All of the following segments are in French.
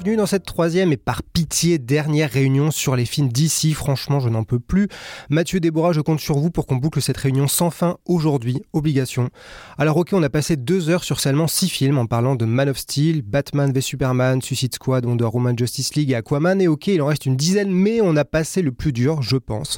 Bienvenue dans cette troisième et par pitié dernière réunion sur les films d'ici. Franchement, je n'en peux plus. Mathieu Déborah, je compte sur vous pour qu'on boucle cette réunion sans fin aujourd'hui. Obligation. Alors ok, on a passé deux heures sur seulement six films en parlant de Man of Steel, Batman v Superman, Suicide Squad, Wonder Woman, Justice League et Aquaman. Et ok, il en reste une dizaine, mais on a passé le plus dur, je pense.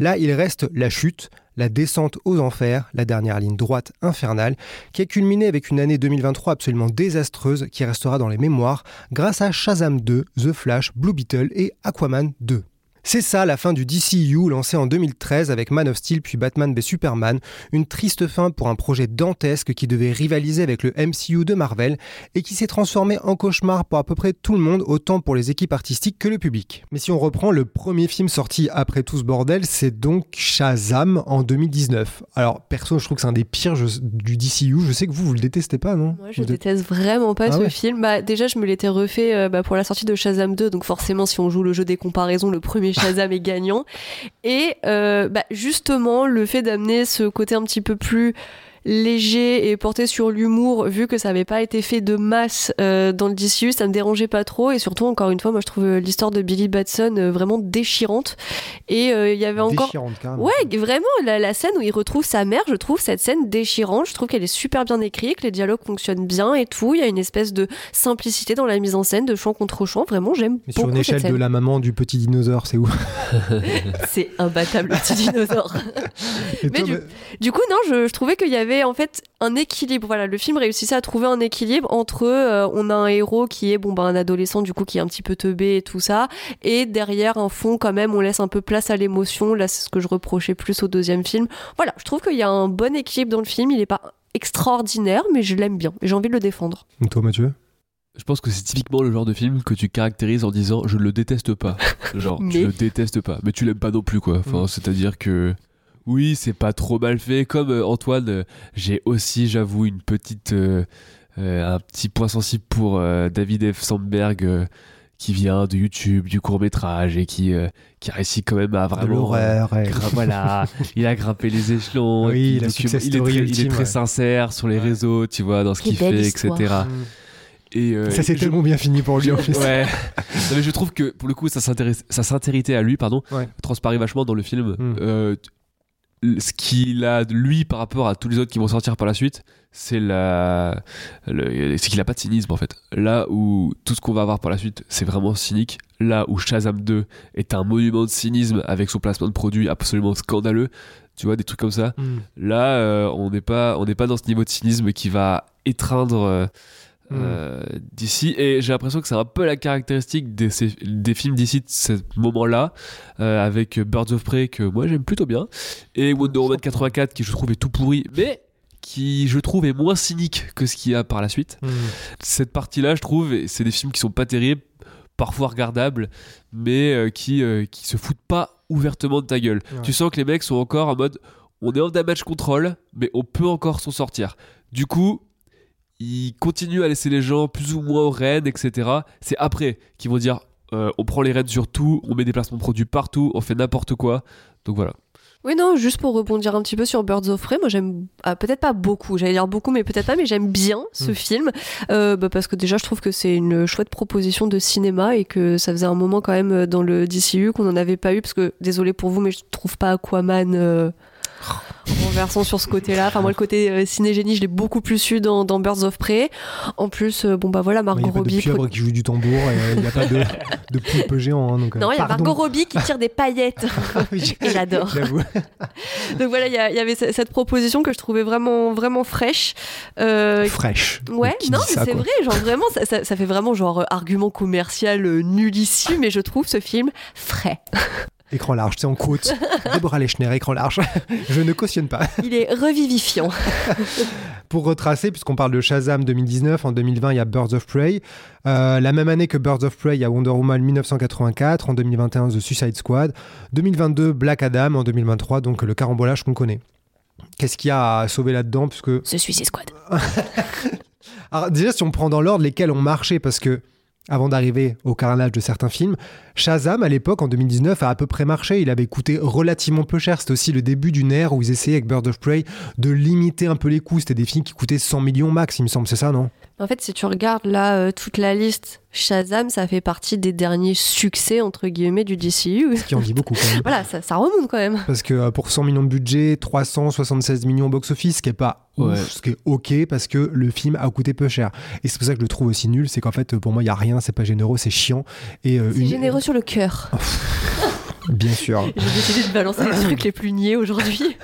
Là, il reste la chute, la descente aux enfers, la dernière ligne droite infernale, qui a culminé avec une année 2023 absolument désastreuse qui restera dans les mémoires grâce à Shazam 2, The Flash, Blue Beetle et Aquaman 2. C'est ça la fin du DCU lancé en 2013 avec Man of Steel puis Batman v Superman, une triste fin pour un projet dantesque qui devait rivaliser avec le MCU de Marvel et qui s'est transformé en cauchemar pour à peu près tout le monde, autant pour les équipes artistiques que le public. Mais si on reprend le premier film sorti après tout ce bordel, c'est donc Shazam en 2019. Alors perso, je trouve que c'est un des pires jeux du DCU. Je sais que vous, vous le détestez pas, non? Moi, je Vous déteste vraiment pas Ah ce ouais? film. Bah, déjà, je me l'étais refait euh, bah, pour la sortie de Shazam 2, donc forcément, si on joue le jeu des comparaisons, le premier Shazam est gagnant. Et euh, bah, justement, le fait d'amener ce côté un petit peu plus léger et porté sur l'humour, vu que ça n'avait pas été fait de masse euh, dans le DCU, ça me dérangeait pas trop. Et surtout, encore une fois, moi, je trouve euh, l'histoire de Billy Batson euh, vraiment déchirante. Et euh, il y avait encore Déchirante, carrément. Ouais, vraiment, la, la scène où il retrouve sa mère, je trouve cette scène déchirante. Je trouve qu'elle est super bien écrite, que les dialogues fonctionnent bien et tout. Il y a une espèce de simplicité dans la mise en scène, de chant contre chant. Vraiment, j'aime Mais sur une cette échelle de la maman du petit dinosaure, c'est où? C'est imbattable, le petit dinosaure. Et Mais toi, du- bah- Du coup, non, je, je trouvais qu'il y avait en fait un équilibre. Voilà, le film réussissait à trouver un équilibre entre euh, on a un héros qui est bon bah un adolescent du coup qui est un petit peu teubé et tout ça, et derrière un fond quand même on laisse un peu place à l'émotion. Là, c'est ce que je reprochais plus au deuxième film. Voilà, je trouve qu'il y a un bon équilibre dans le film. Il est pas extraordinaire, mais je l'aime bien. et J'ai envie de le défendre. Et toi, Mathieu? Je pense que c'est typiquement le genre de film que tu caractérises en disant je le déteste pas. Genre, Mais- tu le détestes pas. Mais tu l'aimes pas non plus, quoi. Enfin, Mm. c'est-à-dire que. Oui, c'est pas trop mal fait. Comme euh, Antoine, euh, j'ai aussi, j'avoue, une petite. euh, euh, un petit point sensible pour euh, David F. Sandberg. euh, qui vient de YouTube, du court métrage et qui, euh, qui réussit quand même à De vraiment l'horreur, ouais. Gra- voilà, il a grimpé les échelons. Oui, il, est très, il est très ouais. sincère sur les Ouais. réseaux, tu vois, dans ce qu'il fait, histoire. etc. Et euh, Ça s'est je- tellement bien fini pour lui en plus. Ouais. non, mais je trouve que pour le coup, sa, sincérité à lui, pardon, Ouais. transparaît vachement dans le film. Mm. Ce qu'il a de lui par rapport à tous les autres qui vont sortir par la suite, c'est la, c'est qu'il a pas de cynisme en fait. Là où tout ce qu'on va avoir par la suite, c'est vraiment cynique. Là où Shazam 2 est un monument de cynisme avec son placement de produit absolument scandaleux, tu vois des trucs comme ça. Mm. Là, euh, on n'est pas, on n'est pas dans ce niveau de cynisme qui va étreindre euh, Euh, d'ici. Et j'ai l'impression que c'est un peu la caractéristique des, des films d'ici de ce moment-là, euh, avec Birds of Prey que moi j'aime plutôt bien, et Wonder Woman 84 qui je trouve est tout pourri, mais qui je trouve est moins cynique que ce qu'il y a par la suite. Mm. Cette partie-là, je trouve, c'est des films qui sont pas terribles, parfois regardables, mais euh, qui, qui se foutent pas ouvertement de ta gueule. Ouais. Tu sens que les mecs sont encore en mode on est en damage control, mais on peut encore s'en sortir. Du coup, ils continuent à laisser les gens plus ou moins aux rênes, etc. C'est après qu'ils vont dire euh, on prend les rênes sur tout, on met des placements de produits partout, on fait n'importe quoi. Donc voilà. Oui, non, juste pour rebondir un petit peu sur Birds of Prey, moi j'aime ah, peut-être pas beaucoup, j'allais dire beaucoup, mais peut-être pas, mais j'aime bien ce Mm. film euh, bah, parce que déjà je trouve que c'est une chouette proposition de cinéma et que ça faisait un moment quand même euh, dans le DCU qu'on n'en avait pas eu parce que désolé pour vous, mais je trouve pas Aquaman. euh, renversant sur ce côté-là. Enfin, moi, le côté euh, ciné-génie, je l'ai beaucoup plus eu dans, dans Birds of Prey. En plus, euh, bon, bah voilà, Il Margot n'y a pas de Robbie. pieuvre qui joue du tambour et euh, il n'y a pas de, de poulpe géant. hein, donc, euh, Non, il y a. Margot Robbie qui tire des paillettes. Et j'adore. J'avoue. Donc voilà, il y, il avait ce- cette proposition que je trouvais vraiment, vraiment fraîche. Euh, Fraîche. Ouais, Qui non, mais c'est vrai, genre vraiment, ça, ça- ça fait vraiment genre argument commercial nullissime, mais je trouve ce film frais. Écran large, c'est en quote. Déborah Lechner, écran large. Je ne cautionne pas. Il est revivifiant. Pour retracer, puisqu'on parle de Shazam 2019, en 2020, il y a Birds of Prey. Euh, la même année que Birds of Prey, il y a Wonder Woman 1984. En 2021, The Suicide Squad. 2022, Black Adam. En 2023, donc le carambolage qu'on connaît. Qu'est-ce qu'il y a à sauver là-dedans puisque... Suicide Squad. Alors, déjà, si on prend dans l'ordre lesquels ont marché, parce que avant d'arriver au carnage de certains films, Shazam, à l'époque, en 2019, a à peu près marché. Il avait coûté relativement peu cher. C'était aussi le début d'une ère où ils essayaient, avec Bird of Prey, de limiter un peu les coûts. C'était des films qui coûtaient 100 millions max, il me semble. C'est ça, non? En fait, si tu regardes là euh, toute la liste, Shazam, ça fait partie des derniers succès, entre guillemets, du DCU. Ce qui en dit beaucoup, quand même. Voilà, ça, ça remonte quand même. Parce que euh, pour 100 millions de budget, 376 millions au box-office, ce qui est pas Ouais. ouf, ce qui est ok parce que le film a coûté peu cher. Et c'est pour ça que je le trouve aussi nul, c'est qu'en fait, pour moi, il y a rien, c'est pas généreux, c'est chiant. Et euh, C'est une- généreux sur le cœur. Bien sûr. J'ai décidé de balancer les trucs les plus niais aujourd'hui.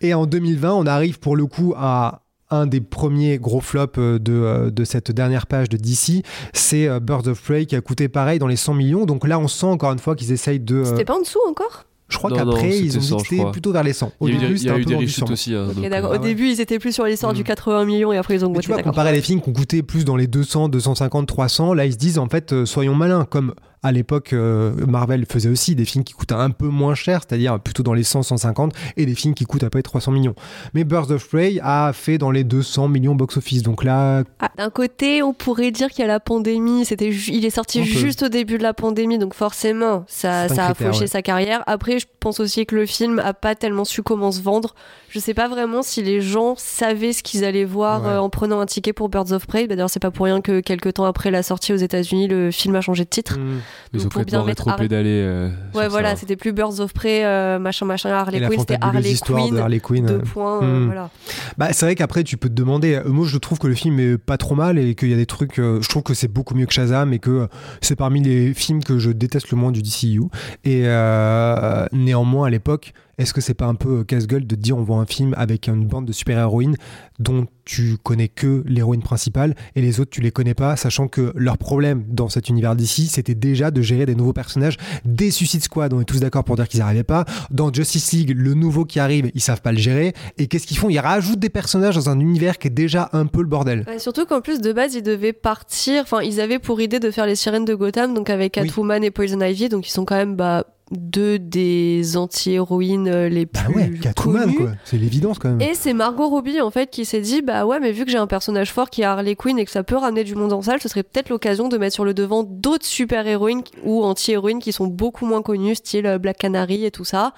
Et en 2020, on arrive pour le coup à un des premiers gros flops euh, de, euh, de cette dernière page de DC, c'est euh, Birds of Prey qui a coûté pareil dans les 100 millions. Donc là, on sent encore une fois qu'ils essayent de. C'était pas en dessous encore? Je crois qu'après, ils ont dit 100, que je c'était crois. plutôt vers les 100. Au il y début, des, il y c'était a un eu peu des vendu reshoots 100. aussi. hein, Ok, donc, d'accord. euh, Au début, ils étaient plus sur l'histoire Mm. du 80 millions et après ils ont augmenté. tu vois, comparer les films qui ont coûté plus dans les 200, 250, 300, là ils se disent en fait soyons malins, comme à l'époque euh, Marvel faisait aussi des films qui coûtent un peu moins cher, c'est-à-dire plutôt dans les 100, 150, et des films qui coûtent à peu près 300 millions. Mais Birds of Prey a fait dans les 200 millions box-office, donc là, Ah, D'un côté, on pourrait dire qu'il y a la pandémie. C'était, il est sorti juste au début de la pandémie, donc forcément, ça, a fauché ouais. sa carrière. Après, je pense aussi que le film a pas tellement su comment se vendre. Je sais pas vraiment si les gens savaient ce qu'ils allaient voir Ouais. euh, en prenant un ticket pour Birds of Prey. Bah, D'ailleurs, c'est pas pour rien que quelques temps après la sortie aux États-Unis, le film a changé de titre. hmm, Ils ont Donc, pour bien mettre rétro-pédalé. euh, Ouais, voilà, c'était plus Birds of Prey, euh, machin, machin, Harley et Quinn, c'était Harley histoire Quinn. de Harley Quinn. Deux points, euh, Hmm. voilà. Bah, c'est vrai qu'après, tu peux te demander. euh, Moi, je trouve que le film est pas trop mal et qu'il y a des trucs. euh, je trouve que c'est beaucoup mieux que Shazam et que c'est parmi les films que je déteste le moins du DCU. Et euh, néanmoins, à l'époque, est-ce que c'est pas un peu euh, casse-gueule de dire on voit un film avec une bande de super-héroïnes dont tu connais que l'héroïne principale et les autres tu les connais pas, sachant que leur problème dans cet univers d'ici, c'était déjà de gérer des nouveaux personnages, des Suicide Squad, on est tous d'accord pour dire qu'ils n'y arrivaient pas. Dans Justice League, le nouveau qui arrive, ils savent pas le gérer. Et qu'est-ce qu'ils font? Ils rajoutent des personnages dans un univers qui est déjà un peu le bordel. Ouais, surtout qu'en plus de base ils devaient partir, enfin ils avaient pour idée de faire les sirènes de Gotham, donc avec Oui. Catwoman et Poison Ivy, donc ils sont quand même bah, deux des anti-héroïnes euh, les Bah plus ouais, Catwoman quoi, c'est l'évidence quand même. Et c'est Margot Robbie en fait qui s'est dit bah ouais mais vu que j'ai un personnage fort qui est Harley Quinn et que ça peut ramener du monde en salle, ce serait peut-être l'occasion de mettre sur le devant d'autres super-héroïnes ou anti-héroïnes qui sont beaucoup moins connues, style euh, Black Canary et tout ça.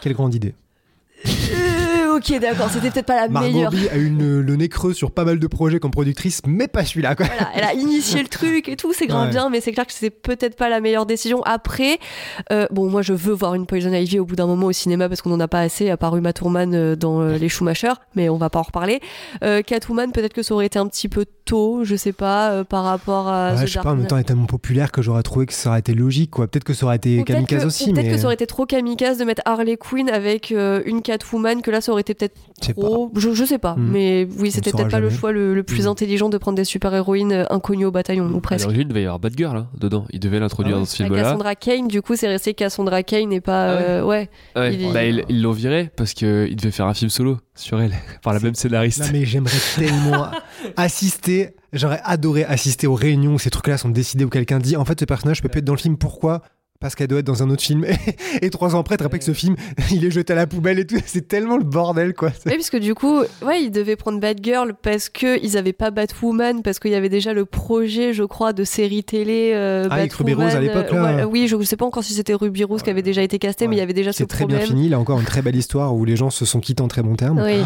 Quelle grande idée. Ok d'accord, c'était peut-être pas la Margot meilleure. Robbie a eu le nez creux sur pas mal de projets comme productrice, mais pas celui-là quoi. Voilà, elle a initié le truc et tout, c'est grave Ouais. bien, mais c'est clair que c'est peut-être pas la meilleure décision. Après, euh, bon, moi je veux voir une Poison Ivy au bout d'un moment au cinéma parce qu'on en a pas assez, à part Uma Thurman euh, dans euh, Les Schumacher, mais on va pas en reparler. Euh, Catwoman, peut-être que ça aurait été un petit peu tôt, je sais pas, euh, par rapport à. Ouais, The je sais pas, en même temps, elle est tellement populaire que j'aurais trouvé que ça aurait été logique quoi. Peut-être que ça aurait été Ou kamikaze que, aussi, ou peut-être mais que ça aurait été trop kamikaze de mettre Harley Quinn avec euh, une Catwoman, que là ça aurait été peut-être trop. Je, je sais pas, Hmm. mais oui, c'était peut-être pas le choix le, le plus Hmm. intelligent de prendre des super-héroïnes euh, inconnues au bataillon, ou À presque. l'origine, il devait y avoir Batgirl hein, dedans. Il devait l'introduire Ah ouais dans ce film-là. Cassandra Kane, du coup, c'est resté Cassandra Kane et pas. Ah ouais. euh, ouais. Ouais. Il Bah, ils ils l'ont viré parce qu'il devait faire un film solo sur elle par la même scénariste. Non mais j'aimerais tellement assister, j'aurais adoré assister aux réunions où ces trucs-là sont décidés où quelqu'un dit en fait ce personnage peut plus être dans le film, pourquoi? Parce qu'elle doit être dans un autre film. Et trois ans après, tu te rappelles que ce film, il est jeté à la poubelle et tout. C'est tellement le bordel, quoi. Oui, parce que du coup, ouais, ils devaient prendre Batgirl parce qu'ils n'avaient pas Batwoman, parce qu'il y avait déjà le projet, je crois, de série télé. Euh, ah, avec Ruby Rose à l'époque, là. Ouais, oui, je ne sais pas encore si c'était Ruby Rose qui avait déjà été casté, mais il y avait déjà ce C'est très problème. bien fini. Là encore, une très belle histoire où les gens se sont quittés en très bons termes. Oui.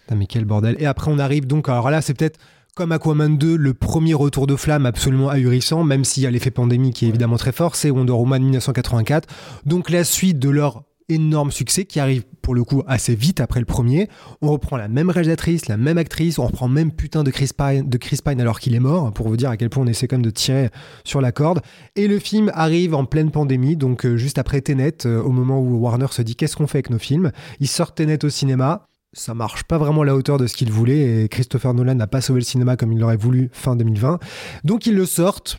Putain, mais quel bordel. Et après, on arrive donc. Alors là, c'est peut-être comme Aquaman 2, le premier retour de flamme absolument ahurissant, même s'il y a l'effet pandémie qui est évidemment très fort, c'est Wonder Woman 1984. Donc la suite de leur énorme succès qui arrive pour le coup assez vite après le premier. On reprend la même réalisatrice, la même actrice, on reprend même putain de Chris Pine, de Chris Pine alors qu'il est mort, pour vous dire à quel point on essaie quand même de tirer sur la corde. Et le film arrive en pleine pandémie, donc euh, juste après Tenet, euh, au moment où Warner se dit qu'est-ce qu'on fait avec nos films? Ils sortent Tenet au cinéma, ça marche pas vraiment à la hauteur de ce qu'il voulait et Christopher Nolan n'a pas sauvé le cinéma comme il l'aurait voulu fin 2020. Donc ils le sortent.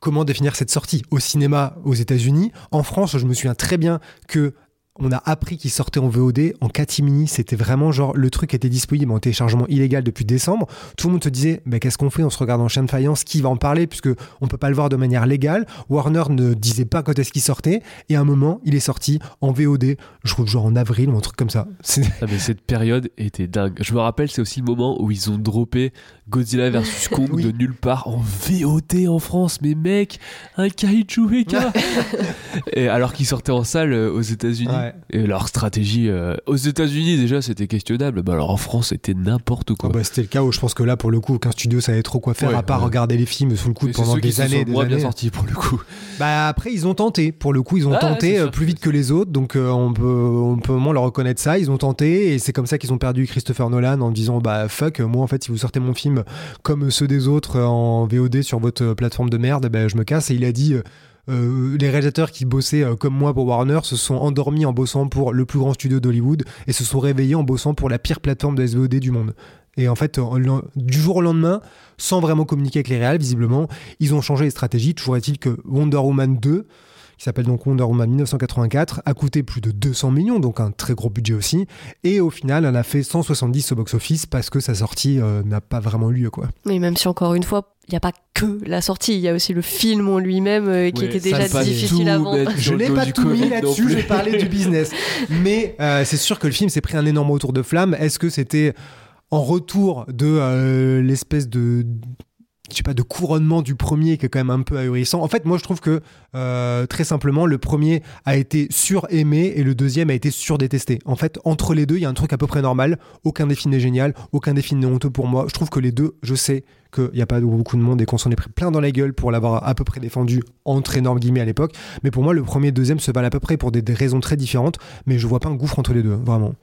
Comment définir cette sortie? Au cinéma aux États-Unis, en France, je me souviens très bien que on a appris qu'il sortait en VOD en catimini. C'était vraiment genre le truc était disponible en téléchargement illégal depuis décembre. Tout le monde se disait bah, qu'est-ce qu'on fait? On se regarde en chaîne de faïence. Qui va en parler? Puisque on peut pas le voir de manière légale. Warner ne disait pas quand est-ce qu'il sortait. Et à un moment, il est sorti en VOD. Je trouve genre en avril ou un truc comme ça. Ah, mais cette période était dingue. Je me rappelle, c'est aussi le moment où ils ont droppé Godzilla vs Kong Oui. de nulle part en VOD en France. Mais mec, un kaiju mecha Et alors qu'ils sortaient en salle euh, aux États-Unis. Ouais. Et leur stratégie euh, aux États-Unis déjà c'était questionnable. Bah alors en France c'était n'importe quoi. Ah bah, C'était le cas où je pense que là, pour le coup, aucun studio savait trop quoi faire Ouais, à part ouais. regarder les films sous le coude pendant ceux qui des se années. moins bien années. sortis pour le coup. Bah après ils ont tenté, pour le coup ils ont Ah, tenté euh, plus vite que les autres, donc euh, on peut on peut au moins leur reconnaître ça. Ils ont tenté et c'est comme ça qu'ils ont perdu Christopher Nolan en disant bah fuck moi en fait si vous sortez mon film comme ceux des autres en VOD sur votre plateforme de merde, bah, je me casse. Et il a dit euh, les réalisateurs qui bossaient euh, comme moi pour Warner se sont endormis en bossant pour le plus grand studio d'Hollywood et se sont réveillés en bossant pour la pire plateforme de SVOD du monde. Et en fait, du jour au lendemain, sans vraiment communiquer avec les réals, visiblement, ils ont changé les stratégies. Toujours est-il que Wonder Woman 2, qui s'appelle donc Wonder Woman 1984, a coûté plus de 200 millions, donc un très gros budget aussi. Et au final, elle a fait 170 au box-office parce que sa sortie euh, n'a pas vraiment eu lieu. Quoi. Mais même si encore une fois, il n'y a pas que la sortie, il y a aussi le film en lui-même euh, qui Ouais, était déjà difficile tout à vendre. mettre Je n'ai pas tout mis là-dessus, je parlais du business. Mais euh, c'est sûr que le film s'est pris un énorme retour de flamme. Est-ce que c'était en retour de euh, l'espèce de je sais pas de couronnement du premier qui est quand même un peu ahurissant. En fait, moi je trouve que euh, très simplement le premier a été suraimé et le deuxième a été surdétesté. En fait, entre les deux, il y a un truc à peu près normal. Aucun films n'est génial, aucun films n'est honteux pour moi. Je trouve que les deux, je sais qu'il n'y a pas beaucoup de monde et qu'on s'en est pris plein dans la gueule pour l'avoir à peu près défendu entre énormes guillemets à l'époque. Mais pour moi, le premier et le deuxième se valent à peu près pour des, des raisons très différentes. Mais je vois pas un gouffre entre les deux, vraiment.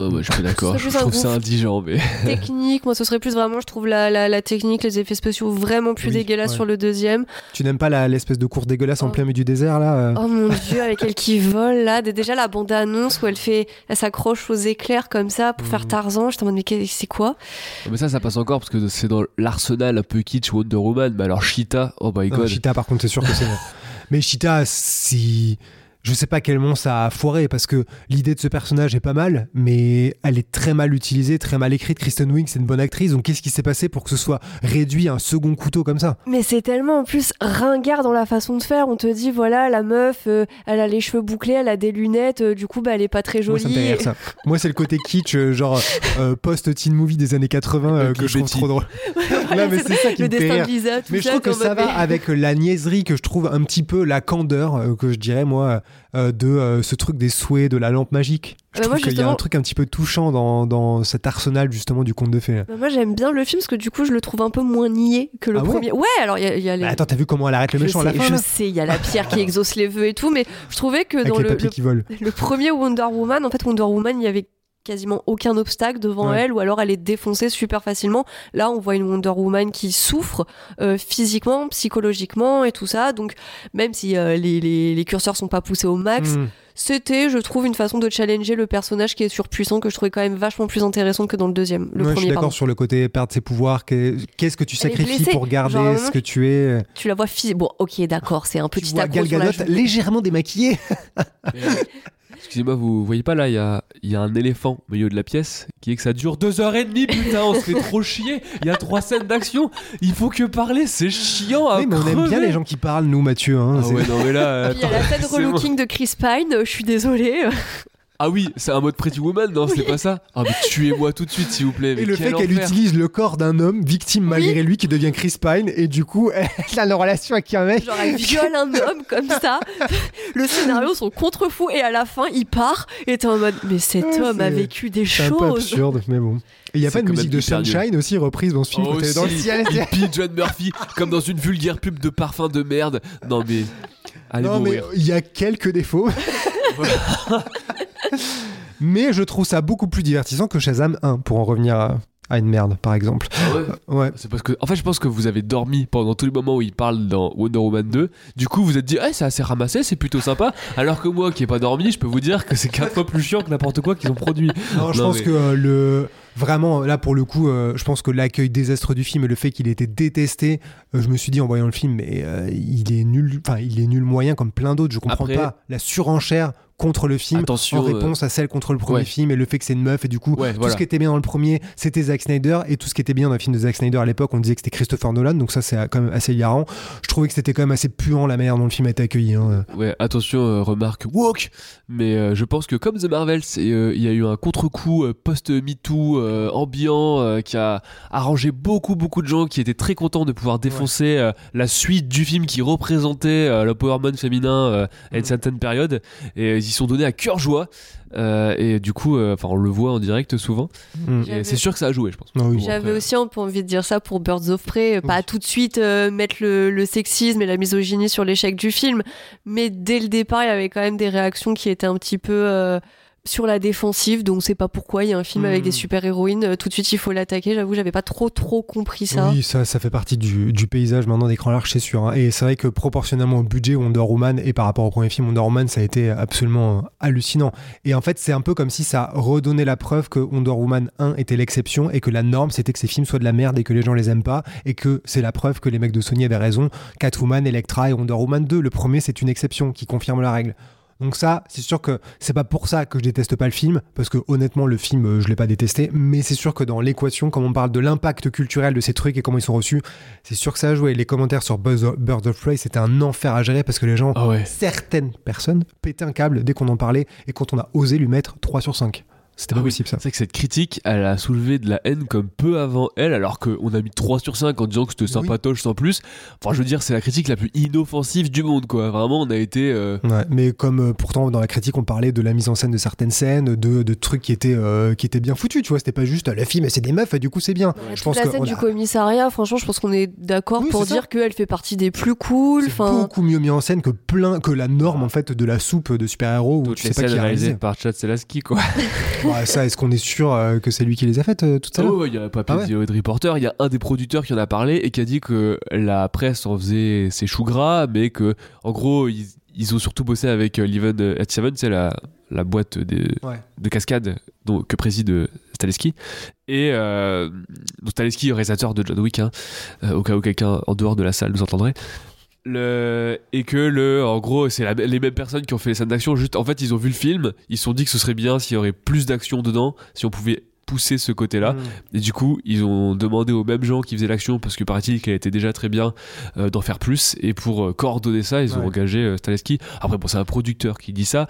Oh, bah, je suis d'accord, je trouve ça indigent mais technique, moi ce serait plus vraiment, je trouve la, la, la technique, les effets spéciaux vraiment plus Oui, dégueulasses ouais. sur le deuxième. Tu n'aimes pas la- l'espèce de course dégueulasse en Oh. plein milieu du désert là euh Oh mon dieu, avec elle qui vole là, Dé- déjà la bande annonce où elle fait, elle s'accroche aux éclairs comme ça pour faire Mhm. Tarzan. J'étais en mode mais c'est quoi? Mais ça ça passe encore parce que c'est dans l'arsenal un peu kitsch Wonder Woman. Mais alors Cheetah, oh my Non, god. Cheetah, par contre, c'est sûr que c'est. Mais Cheetah, si. Je sais pas quel moment ça a foiré parce que l'idée de ce personnage est pas mal, mais elle est très mal utilisée, très mal écrite. Kristen Wiig, c'est une bonne actrice, donc qu'est-ce qui s'est passé pour que ce soit réduit à un second couteau comme ça? Mais c'est tellement en plus ringard dans la façon de faire. On te dit voilà la meuf, euh, elle a les cheveux bouclés, elle a des lunettes, euh, du coup bah elle est pas très Moi, jolie. ça me fait rire ça. Moi, c'est le côté kitsch, euh, genre euh, post-teen movie des années 80 euh, Ugly que je trouve trop drôle. Voilà, non, mais c'est ça qui le me fait destin rire. de Lisa, tout Mais je trouve que ça va avec la niaiserie que je trouve un petit peu la candeur euh, que je dirais moi euh, de euh, ce truc des souhaits de la lampe magique. Je Bah, trouve qu'il y a un truc un petit peu touchant dans, dans cet arsenal justement du conte de fées. Bah, moi j'aime bien le film parce que du coup je le trouve un peu moins niais que le Ah premier. Ouais, alors il y y a les. Bah, attends, t'as vu comment elle arrête le je méchant sais, à la fin je sais, il y a la pierre qui exauce les vœux et tout, mais je trouvais que Avec dans le, le, qui le premier Wonder Woman, en fait Wonder Woman, il y avait quasiment aucun obstacle devant Ouais. elle ou alors elle est défoncée super facilement. Là, on voit une Wonder Woman qui souffre euh, physiquement, psychologiquement et tout ça. Donc même si euh, les, les, les curseurs sont pas poussés au max, Mm. c'était, je trouve, une façon de challenger le personnage qui est surpuissant que je trouvais quand même vachement plus intéressant que dans le deuxième. Le Ouais, je suis premier, d'accord sur le côté perdre ses pouvoirs. qu'est- Qu'est-ce que tu sacrifies pour garder Genre, ce que tu es? Tu la vois physique. Bon, ok, d'accord, c'est un Tu petit vois accro Gal sur la Gadot joue. légèrement démaquillée. Excusez-moi, vous voyez pas là, il y a, il y a un éléphant au milieu de la pièce qui est que ça dure deux heures et demie, putain, on se fait trop chier. Il y a trois scènes d'action, il faut que parler, c'est chiant à Oui, mais on aime bien les gens qui parlent, nous, Mathieu. hein, Ah c'est- ouais, non mais là. Puis il y a la scène relooking de Chris Pine, je suis désolée. Ah oui, c'est un mode Pretty Woman, non, c'est pas ça Ah mais tuez-moi tout de suite, s'il vous plaît. mais Et le fait qu'elle utilise le corps d'un homme victime malgré lui qui devient Chris Pine et du coup elle a une relation avec un mec. Genre elle viole un homme comme ça. Le scénario sont contre fous et à la fin il part et t'es en mode mais cet Ouais, homme a vécu des C'est un peu choses. absurde, mais bon. Et il y a pas de musique de. Sunshine aussi reprise dans ce film Oh, dans le ciel. Il pille John Murphy comme dans une vulgaire pub de parfum de merde. Non mais. Allez Non mais mourir. il y a quelques défauts. mais je trouve ça beaucoup plus divertissant que Shazam 1 pour en revenir à, à une merde par exemple. Ah ouais Ouais. C'est parce que, en fait, je pense que vous avez dormi pendant tous les moments où il parle dans Wonder Woman 2. Du coup, vous vous êtes dit, ah, c'est assez ramassé, c'est plutôt sympa. Alors que moi, qui ai pas dormi, je peux vous dire que c'est quatre fois plus chiant que n'importe quoi qu'ils ont produit. Non, je Non, pense mais- que euh, le vraiment là pour le coup, euh, je pense que l'accueil désastre du film et le fait qu'il ait été détesté, euh, je me suis dit en voyant le film, mais euh, il est nul, enfin il est nul moyen comme plein d'autres. Je comprends Après- pas la surenchère contre le film Attention, en réponse à celle contre le premier ouais. film et le fait que c'est une meuf et du coup Ouais, tout voilà. ce qui était bien dans le premier c'était Zack Snyder et tout ce qui était bien dans le film de Zack Snyder à l'époque on disait que c'était Christopher Nolan donc ça c'est quand même assez hilarant je trouvais que c'était quand même assez puant la manière dont le film a été accueilli hein. Ouais, attention, euh, remarque woke, mais euh, je pense que comme The Marvels, euh, il y a eu un contre-coup euh, post-MeToo euh, ambiant euh, qui a arrangé beaucoup, beaucoup de gens qui étaient très contents de pouvoir défoncer euh, la suite du film qui représentait euh, l'empowerment féminin euh, à une Mm. certaine période, et ils sont donnés à cœur joie, euh, et du coup, euh, enfin, on le voit en direct souvent, Mm. et c'est sûr que ça a joué, je pense. Ah oui. J'avais aussi un peu envie de dire ça pour Birds of Prey, pas Oui. tout de suite euh, mettre le, le sexisme et la misogynie sur l'échec du film, mais dès le départ, il y avait quand même des réactions qui étaient un petit peu euh, sur la défensive, donc on sait pas pourquoi il y a un film avec des super-héroïnes, euh, tout de suite il faut l'attaquer, j'avoue, j'avais pas trop trop compris ça. Oui, ça, ça fait partie du, du paysage maintenant d'écran large, c'est sûr. hein. Et c'est vrai que proportionnellement au budget Wonder Woman et par rapport au premier film Wonder Woman, ça a été absolument euh, hallucinant. Et en fait, c'est un peu comme si ça redonnait la preuve que Wonder Woman 1 était l'exception et que la norme, c'était que ces films soient de la merde et que les gens les aiment pas et que c'est la preuve que les mecs de Sony avaient raison. Catwoman, Electra et Wonder Woman 2, le premier, c'est une exception qui confirme la règle. Donc ça, c'est sûr que c'est pas pour ça que je déteste pas le film, parce que honnêtement le film euh, je l'ai pas détesté, mais c'est sûr que dans l'équation, comme on parle de l'impact culturel de ces trucs et comment ils sont reçus, c'est sûr que ça a joué. Les commentaires sur Buzz Birds of Prey, c'était un enfer à gérer parce que les gens, Ah ouais. certaines personnes, pétaient un câble dès qu'on en parlait et quand on a osé lui mettre 3 sur 5. C'était pas Ah oui, possible ça. C'est vrai que cette critique, elle a soulevé de la haine comme peu avant elle, alors qu'on a mis 3 sur 5 en disant que c'était sympatoche sans plus. Enfin, je veux dire, c'est la critique la plus inoffensive du monde, quoi. Vraiment, on a été. euh, Ouais, mais comme euh, pourtant dans la critique on parlait de la mise en scène de certaines scènes, de, de trucs qui étaient, euh, qui étaient bien foutus, tu vois, c'était pas juste le film c'est des meufs et du coup c'est bien. Ouais, je toute la que scène du a- commissariat, franchement, je pense qu'on est d'accord Oui, pour c'est ça. dire qu'elle fait partie des plus cool. C'est beaucoup mieux mis en scène que plein que la norme en fait de la soupe de super-héros où toutes tu les sais pas scènes qui a réalisé. par Chad Selaski, quoi. Ouais, ça, est-ce qu'on est sûr euh, que c'est lui qui les a faites euh, toutes Ah celles-là ouais, ouais, il y a pas Ah ouais. de reporter, il y a un des producteurs qui en a parlé et qui a dit que la presse en faisait ses choux gras, mais que en gros ils, ils ont surtout bossé avec euh, Leven at Seven, c'est la, la boîte de, Ouais. de cascade dont- que préside euh, Staleski. Et euh, Staleski, réalisateur de John Wick, hein, euh, au cas où quelqu'un en dehors de la salle nous entendrait. Le... Et que le, en gros, c'est la- les mêmes personnes qui ont fait les scènes d'action. Juste, en fait, ils ont vu le film, ils se sont dit que ce serait bien s'il y aurait plus d'action dedans, si on pouvait pousser ce côté-là. Mm. Et du coup, ils ont demandé aux mêmes gens qui faisaient l'action, parce que paraît-il qu'elle était déjà très bien, euh, d'en faire plus. Et pour euh, coordonner ça, ils ont engagé euh, Staleski. Après, bon, c'est un producteur qui dit ça.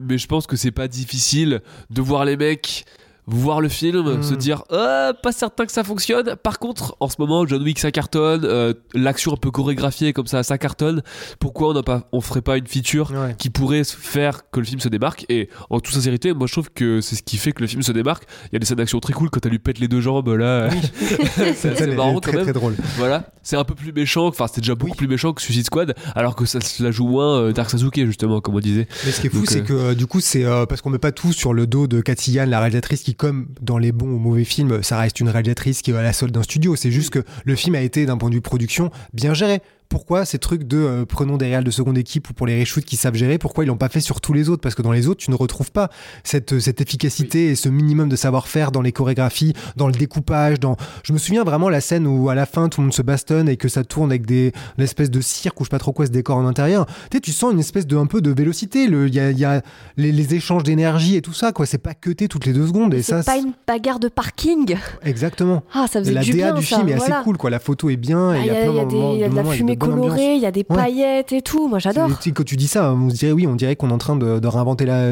Mais je pense que c'est pas difficile de voir les mecs voir le film, Mm. se dire Ah, pas certain que ça fonctionne. Par contre, en ce moment, John Wick ça cartonne, euh, l'action un peu chorégraphiée comme ça, ça cartonne. Pourquoi on pas, on ferait pas une feature Ouais. qui pourrait faire que le film se démarque? Et en toute sincérité moi je trouve que c'est ce qui fait que le film se démarque il y a des scènes d'action très cool quand elle lui pète les deux jambes là c'est marrant quand même très drôle. voilà c'est un peu plus méchant enfin c'était déjà beaucoup Oui. plus méchant que Suicide Squad alors que ça se la joue moins euh, Dark Sasuke justement comme on disait Mais ce qui est fou, c'est euh, que du coup, c'est parce qu'on met pas tout sur le dos de Cathy la réalisatrice, qui, comme dans les bons ou mauvais films, ça reste une réalisatrice qui est à la solde d'un studio. C'est juste que le film a été, d'un point de vue production, bien géré. Pourquoi ces trucs de euh, prenons des réals de seconde équipe ou pour les reshoots qui savent gérer, pourquoi ils l'ont pas fait sur tous les autres? Parce que dans les autres, tu ne retrouves pas cette, cette efficacité et ce minimum de savoir-faire dans les chorégraphies, dans le découpage. Dans... Je me souviens vraiment la scène où à la fin tout le monde se bastonne et que ça tourne avec des une espèce de cirque ou je sais pas trop quoi ce décor en intérieur. Tu sais, tu sens une espèce de un peu de vélocité. Il y a, y a les, les échanges d'énergie et tout ça. quoi. C'est pas cuté toutes les deux secondes. Et ça, C'est pas une bagarre de parking. Exactement. Ah, ça faisait la du DA bien, du ça, film est voilà. assez cool, quoi. La photo est bien. Ah, Il y a, y de y a la fumée colorée, il y a des Ouais. paillettes et tout. Moi, j'adore. Quand tu dis ça, on se dirait oui, on dirait qu'on est en train de, de réinventer la.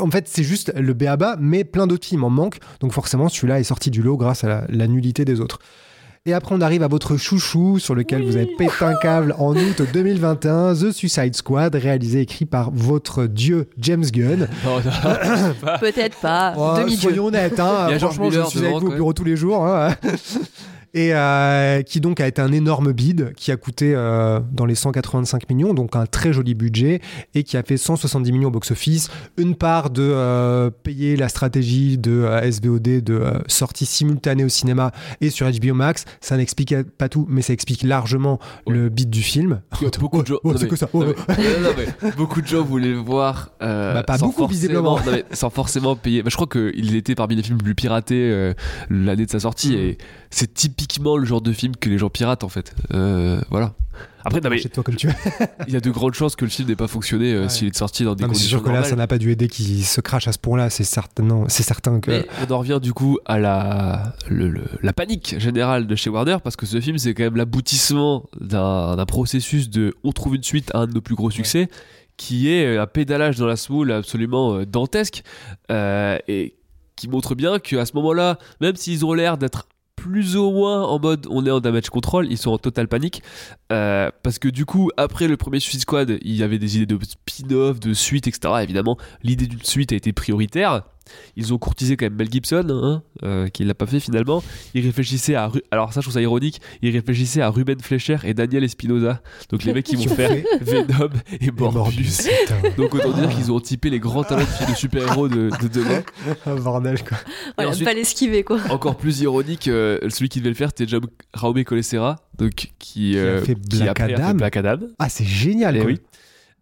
En fait, c'est juste le béaba, mais plein d'autres films en manquent. Donc forcément, celui-là est sorti du lot grâce à la, la nullité des autres. Et après, on arrive à votre chouchou sur lequel vous avez pété un câble en août 2021, The Suicide Squad, réalisé et écrit par votre dieu James Gunn. Non. Peut-être pas. Oh, Demi-dieu. soyons honnêtes, hein. Il y a George franchement, je suis avec vous au bureau tous les jours. hein. Et euh, qui donc a été un énorme bid, qui a coûté euh, dans les 185 millions, donc un très joli budget, et qui a fait 170 millions au box-office. Une part de euh, payer la stratégie de SVOD de sortie simultanée au cinéma et sur HBO Max. Ça n'explique pas tout, mais ça explique largement le bid du film. beaucoup de gens. Beaucoup de gens voulaient le voir. Bah, pas sans beaucoup, forcément- visiblement. non, mais sans forcément payer. Bah, je crois qu'il était parmi les films les plus piratés l'année de sa sortie. Mm. Et c'est typiquement le genre de film que les gens piratent en fait. Euh, voilà. Après, non, mais toi comme tu veux. il y a de grandes chances que le film n'ait pas fonctionné euh, Ouais. s'il est sorti dans des Non, mais c'est conditions sûr que là, ça n'a pas dû aider qu'il se crache à ce point-là. C'est certain, c'est certain que. Mais on en revient du coup à la, le- le- la panique générale de chez Warner parce que ce film c'est quand même l'aboutissement d'un processus de on trouve une suite à un de nos plus gros succès qui est un pédalage dans la semoule absolument euh, dantesque euh, et qui montre bien qu'à ce moment-là, même s'ils ont l'air d'être plus ou moins en mode on est en damage control, ils sont en totale panique euh, parce que du coup après le premier Suicide Squad il y avait des idées de spin-off, de suite etc. Évidemment l'idée d'une suite a été prioritaire ils ont courtisé quand même Mel Gibson, hein, euh, qui l'a pas fait finalement. Ils réfléchissaient à. Ru- Alors, ça, je trouve ça ironique. Ils réfléchissaient à Ruben Fleischer et Daniel Espinosa. Donc, les mecs qui vont faire Venom et Et Morbius. putain. Donc, autant dire qu'ils ont typé les grands talents de super-héros de, de demain. Un bordel, quoi. Ouais, ensuite- pas l'esquiver, quoi. Encore plus ironique, euh, celui qui devait le faire, c'était Jaume Raume Colessera, donc qui, a euh, fait Black a fait Adam. Black Adam. Ah, c'est génial, Eh quoi. oui.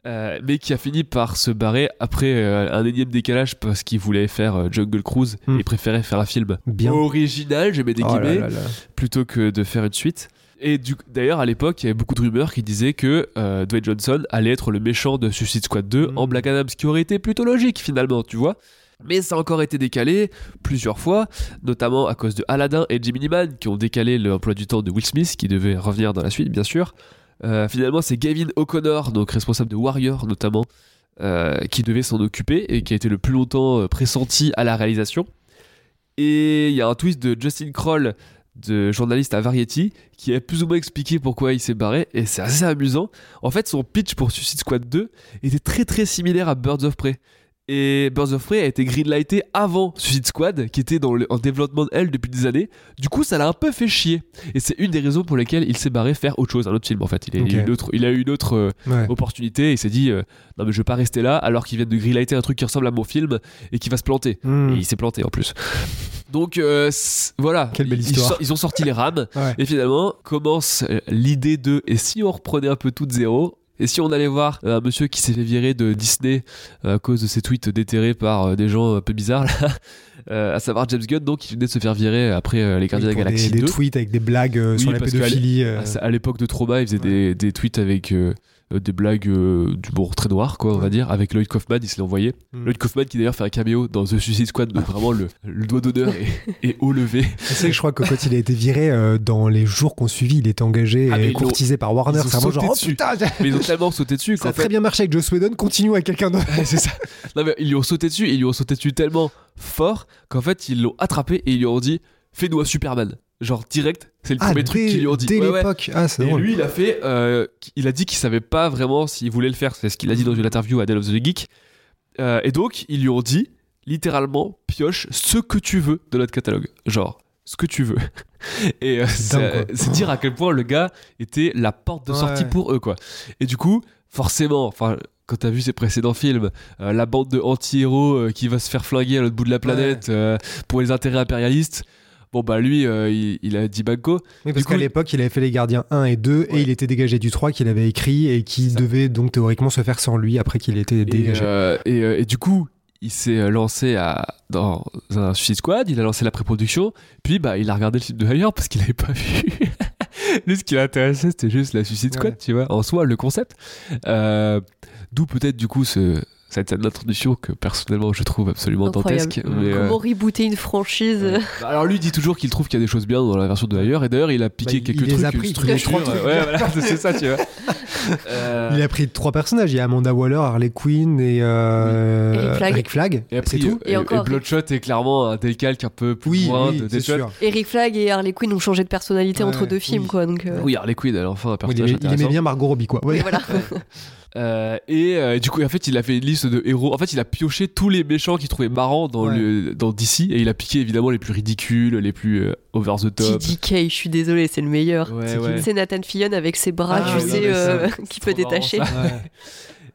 Euh, mais qui a fini par se barrer après euh, un énième décalage parce qu'il voulait faire euh, Jungle Cruise Hmm. et préférait faire un film Bien. original, je mets des Oh guillemets, là là. plutôt que de faire une suite. Et d'ailleurs, à l'époque, il y avait beaucoup de rumeurs qui disaient que euh, Dwayne Johnson allait être le méchant de Suicide Squad 2 Mm. en Black Adam, ce qui aurait été plutôt logique finalement, tu vois. Mais ça a encore été décalé plusieurs fois, notamment à cause de Aladdin et Jimmy Man qui ont décalé l'emploi du temps de Will Smith, qui devait revenir dans la suite, bien sûr. Euh, finalement, c'est Gavin O'Connor, donc responsable de Warrior notamment, euh, qui devait s'en occuper et qui a été le plus longtemps euh, pressenti à la réalisation. Et il y a un twist de Justin Kroll, de journaliste à Variety, qui a plus ou moins expliqué pourquoi il s'est barré, et c'est assez amusant. En fait, son pitch pour Suicide Squad 2 était très très similaire à Birds of Prey. Et Birds of Prey a été greenlighté avant Suicide Squad, qui était dans le- en développement elle depuis des années. Du coup, ça l'a un peu fait chier. Et c'est une des raisons pour lesquelles il s'est barré faire autre chose, un autre film en fait. Il a, eu, une autre, il a eu une autre euh, Ouais. opportunité et il s'est dit euh, non mais je vais pas rester là alors qu'ils viennent de greenlighter un truc qui ressemble à mon film et qui va se planter. Hmm. Et il s'est planté en plus. Donc euh, voilà. Quelle belle histoire. Ils, ont sorti les rames Ouais. et finalement commence l'idée de et si on reprenait un peu tout de zéro et si on allait voir euh, un monsieur qui s'est fait virer de Disney euh, à cause de ses tweets déterrés par euh, des gens un peu bizarres là, euh, à savoir James Gunn donc il venait de se faire virer après euh, les Gardiens de la Galaxie des, 2 des tweets avec des blagues euh, Oui, sur la pédophilie. à, l'époque de Trauma, il faisait des, des tweets avec des blagues euh, d'humour très noir, quoi, on va dire, avec Lloyd Kaufman, il se l'a envoyé. Mm. Lloyd Kaufman qui d'ailleurs fait un caméo dans The Suicide Squad, donc vraiment le, le doigt d'honneur est, est haut levé. Tu sais que je crois que quand il a été viré, euh, dans les jours qu'on suivit, il était engagé Ah, et courtisé par Warner. ils ont C'est vraiment sauté genre, oh putain, Mais ils ont tellement sauté dessus ça a très bien marché avec Joss Whedon, continue avec quelqu'un d'autre. c'est ça. Non, mais ils lui ont sauté dessus, et ils lui ont sauté dessus tellement fort qu'en fait ils l'ont attrapé et ils lui ont dit fais-nous un Superman. Genre direct, c'est le Ah, premier truc qu'ils lui ont dit. dès Ouais, ouais. l'époque. Ah, c'est Et drôle. lui, il a fait. euh, il a dit qu'il savait pas vraiment s'il voulait le faire. C'est ce qu'il a dit dans une interview à Dell of the Geek. Euh, et donc, ils lui ont dit, littéralement, pioche ce que tu veux de notre catalogue. Genre, ce que tu veux. Et euh, C'est dire à quel point le gars était la porte de sortie pour eux, quoi. Et du coup, forcément, enfin. Quand t'as vu ses précédents films, euh, la bande de anti-héros euh, qui va se faire flinguer à l'autre bout de la planète euh, pour les intérêts impérialistes, Bon, bah lui, euh, il, il a dit banco. Oui, parce qu'à l'époque, il avait fait les gardiens 1 et 2 Ouais. et il était dégagé du 3 qu'il avait écrit et qui devait donc théoriquement se faire sans lui après qu'il était dégagé. euh, et, euh, et du coup, il s'est lancé à, dans un Suicide Squad, il a lancé la pré-production, puis bah, il a regardé le film de ailleurs parce qu'il n'avait pas vu. Lui, ce qui l'intéressait, c'était juste la Suicide Squad, Ouais. tu vois, en soi, le concept. Euh, D'où peut-être, du coup, ce, cette scène d'introduction que personnellement je trouve absolument Incroyable. dantesque. Mais, euh, Comment rebooter une franchise Ouais. Bah, alors lui dit toujours qu'il trouve qu'il y a des choses bien dans la version de ailleurs et d'ailleurs il a piqué Bah, quelques il trucs a pris. Il a trois trucs ouais, bien. voilà, c'est ça tu vois Euh, Il a pris trois personnages. Il y a Amanda Waller, Harley Quinn et euh, Eric Flag. et après tout. Et encore- Bloodshot est clairement un décalque un peu plus Oui, loin oui, de Deadshot. Eric Flagg et Harley Quinn ont changé de personnalité Ouais, entre deux films, oui. quoi. Donc, euh, oui Harley Quinn elle a enfin un personnage aimait, il aimait bien Margot Robbie, quoi. Et voilà. Euh, et euh, du coup en fait il a fait une liste de héros en fait il a pioché tous les méchants qu'il trouvait marrants dans, Ouais. le, dans DC et il a piqué évidemment les plus ridicules les plus euh, over the top TDK, je suis désolé, c'est le meilleur. ouais, C'est qui ouais. C'est Nathan Fillion avec ses bras, Ah, tu sais, euh, qui peut détacher.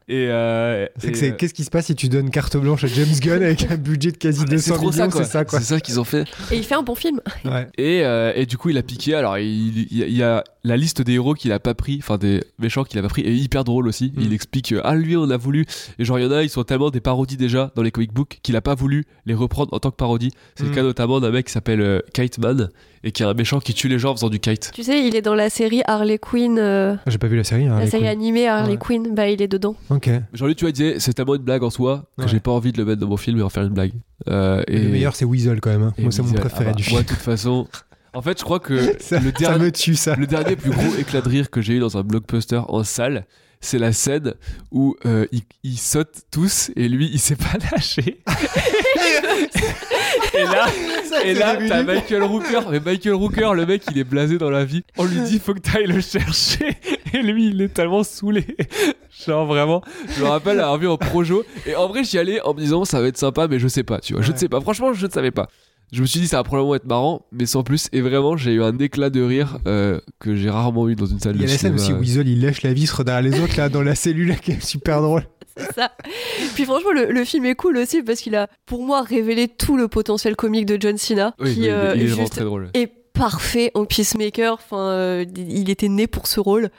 et, euh, C'est que et, c'est- euh, qu'est-ce qui se passe si tu donnes carte blanche à James Gunn avec un budget de quasi mais 200 c'est trop millions C'est ça, quoi. c'est ça qu'ils ont fait Et il fait un bon film. Ouais. Et, euh, et du coup, il a piqué. Alors, il, il y a- il y a la liste des héros qu'il a pas pris, enfin des méchants qu'il a pas pris, est hyper drôle aussi. Mm. Il explique euh, Ah, lui, on a voulu. Et genre, il y en a, ils sont tellement des parodies déjà dans les comic books qu'il a pas voulu les reprendre en tant que parodie. C'est Mm. le cas notamment d'un mec qui s'appelle euh, Kite Man et qui est un méchant qui tue les gens en faisant du kite. Tu sais, il est dans la série Harley Quinn, euh, J'ai pas vu la série. hein, la Harley série Quinn. animée Harley Ouais. Quinn, bah il est dedans. Ok. Genre, lui, tu il disait C'est tellement une blague en soi que Ouais. j'ai pas envie de le mettre dans mon film et en faire une blague. Euh, Et le meilleur, c'est Weasel quand même. hein. Moi, c'est mon préféré ah bah, du film. Moi, de toute façon. En fait, je crois que ça, le ça dernier. me tue, ça. Le dernier plus gros éclat de rire que j'ai eu dans un blockbuster en salle, c'est la scène où euh, ils, ils sautent tous et lui il s'est pas lâché. et là, et là t'as Michael Rooker, mais Michael Rooker, le mec il est blasé dans la vie. On lui dit faut que t'ailles le chercher et lui il est tellement saoulé. Genre vraiment, je me rappelle avoir vu en projo et en vrai j'y allais en me disant ça va être sympa mais je sais pas, tu vois, je ne sais pas. Franchement je ne savais pas. Je me suis dit ça va probablement être marrant, mais sans plus. Et vraiment, j'ai eu un éclat de rire euh, que j'ai rarement eu dans une salle Il y a de la scène cinéma. aussi où Weasel il lèche la vistre derrière les autres là dans la cellule qui est super drôle. C'est ça. Puis franchement, le, le film est cool aussi parce qu'il a, pour moi, révélé tout le potentiel comique de John Cena, Oui, qui il est- euh, il est est vraiment juste très drôle. parfait en Peacemaker. Enfin, euh, il était né pour ce rôle.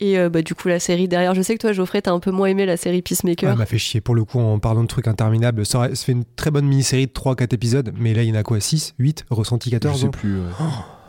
Et euh, bah, du coup, la série derrière, je sais que toi, Geoffrey, t'as un peu moins aimé la série Ouais, Peacemaker. Elle m'a fait chier pour le coup en parlant de trucs interminables. Ça, aurait- ça fait une très bonne mini-série de 3-4 épisodes, mais là il y en a quoi 6 8 Ressenti Je 14 sais non? plus. ouais.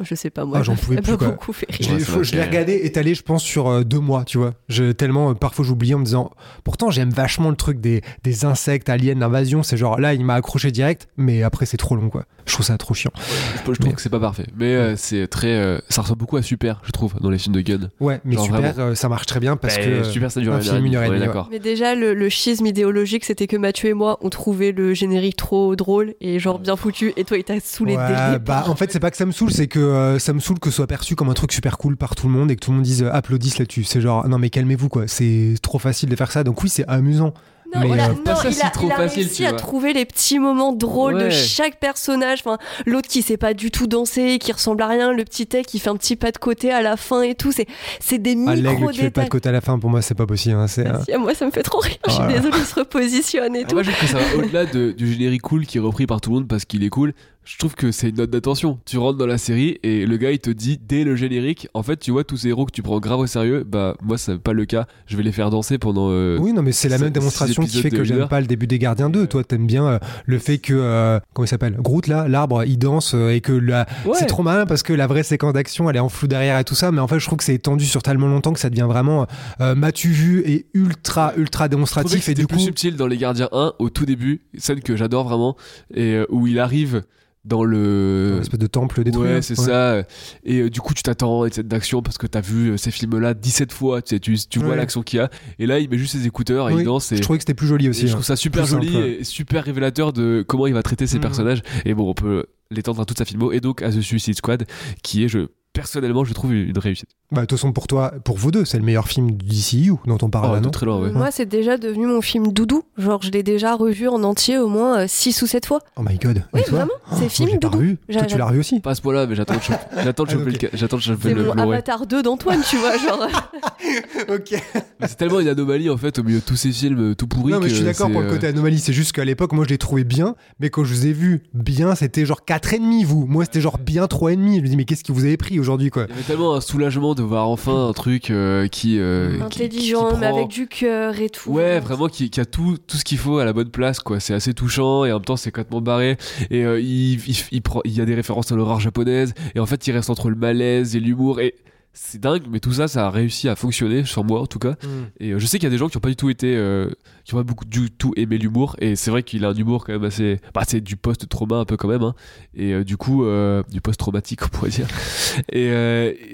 Je sais pas, moi. Ah, j'en pouvais plus, quoi. beaucoup fait Je rire. Ouais, l'ai je regardé étalé, je pense, sur euh, deux mois, tu vois. Je, tellement, euh, parfois j'oublie en me disant. Pourtant, j'aime vachement le truc des, des insectes, aliens, l'invasion. C'est genre là, il m'a accroché direct, mais après, c'est trop long, quoi. Je trouve ça trop chiant. Je, je trouve Mais- que c'est pas parfait, mais euh, c'est très. euh, ça ressemble beaucoup à Super, je trouve, dans les films de Gunn. Ouais, mais Genre super, euh, ça marche très bien parce Bah, que. euh, Super, ça dure un une film, une heure et demie. Mais déjà, le, le schisme idéologique, c'était que Mathieu et moi, on trouvait le générique trop drôle et genre bien foutu, et toi, il t'a saoulé bah, en fait, c'est pas que ça me saoule, c'est que euh, ça me saoule que ce soit perçu comme un truc super cool par tout le monde et que tout le monde dise euh, applaudisse là-dessus. C'est genre, non mais calmez-vous quoi, c'est trop facile de faire ça. Donc oui, c'est amusant. Non, Mais, il a, euh, non, pas ça il si a, trop il a facile, réussi à trouver les petits moments drôles de chaque personnage. Enfin, l'autre qui sait pas du tout danser, qui ressemble à rien, le petit tech qui fait un petit pas de côté à la fin et tout. C'est, c'est des Ah, l'aigle micro qui fait pas de côté à la fin, pour moi, c'est pas possible. hein, c'est, euh, Si, moi, ça me fait trop rire. Je suis Voilà. désolée, il se repositionne et Ah, tout. moi, je trouve que ça va au-delà de- du générique cool qui est repris par tout le monde parce qu'il est cool. Je trouve que c'est une note d'attention. Tu rentres dans la série et le gars il te dit dès le générique, en fait, tu vois tous ces héros que tu prends grave au sérieux. Bah, moi, c'est pas le cas. Je vais les faire danser pendant. euh, Oui, non, mais c'est la même démonstration qui fait que j'aime pas le début des Gardiens 2. Toi, t'aimes bien euh, le fait que. euh, comment il s'appelle? Groot, là, l'arbre, il danse et que la- Ouais. c'est trop malin parce que la vraie séquence d'action, elle est en flou derrière et tout ça. Mais en fait, je trouve que c'est étendu sur tellement longtemps que ça devient vraiment m'as-tu vu et ultra, ultra démonstratif. Et du plus coup. subtil dans Les Gardiens 1 au tout début, scène que j'adore vraiment, et où il arrive dans le. Une espèce de temple détruit. Ouais, là. c'est ça. Et euh, du coup, tu t'attends à cette d'action parce que t'as vu euh, ces films-là 17 fois. Tu, sais, tu, tu vois Ouais. l'action qu'il y a. Et là, il met juste ses écouteurs et Oui, il danse. Et, Je trouvais que c'était plus joli aussi. je hein. trouve ça super Plus joli simple. et super révélateur de comment il va traiter ses Mhm. personnages. Et bon, on peut l'étendre à toute sa filmo. Et donc à The Suicide Squad, qui est, je personnellement, je trouve une réussite. Bah, de toute façon, pour toi, pour vous deux, c'est le meilleur film du DCU dont on parle Oh, là, non très loin, ouais. Moi, c'est déjà devenu mon film doudou. Genre, je l'ai déjà revu en entier au moins 6 ou 7 fois. Oh my god. Oui, toi vraiment, c'est Moi, film doudou. revu. Toi, tu l'as revu aussi Pas à ce point-là, mais j'attends de choper, j'attends de Ah, le, j'attends de choper C'est le mon Blu-ray. Avatar 2 d'Antoine, tu vois. Genre, Ok. Mais C'est tellement une anomalie en fait au milieu de tous ces films euh, tout pourris. Non, mais je suis d'accord pour le euh, côté anomalie. C'est juste qu'à l'époque, moi, je l'ai trouvé bien. Mais quand je vous ai vu bien, c'était genre 4,5, vous. Moi, c'était genre bien 3,5. Je me dis, mais qu'est-ce que vous avez pris aujourd'hui, quoi Il y avait tellement un soulagement de voir enfin un truc euh, qui, euh, qui- intelligent, qui mais prend- avec du cœur et tout. Ouais, vraiment qui, qui a tout, tout ce qu'il faut à la bonne place, quoi. C'est assez touchant et en même temps c'est complètement barré. Et euh, il, il, il prend, il y a des références à l'horreur japonaise et en fait il reste entre le malaise et l'humour et c'est dingue, mais tout ça, ça a réussi à fonctionner sur moi en tout cas. Et euh, je sais qu'il y a des gens qui ont pas du tout été, euh, qui ont pas beaucoup du tout aimé l'humour. Et c'est vrai qu'il a un humour quand même assez, bah c'est du post-trauma un peu quand même. Hein. Et euh, du coup, du post-traumatique on pourrait dire. Et,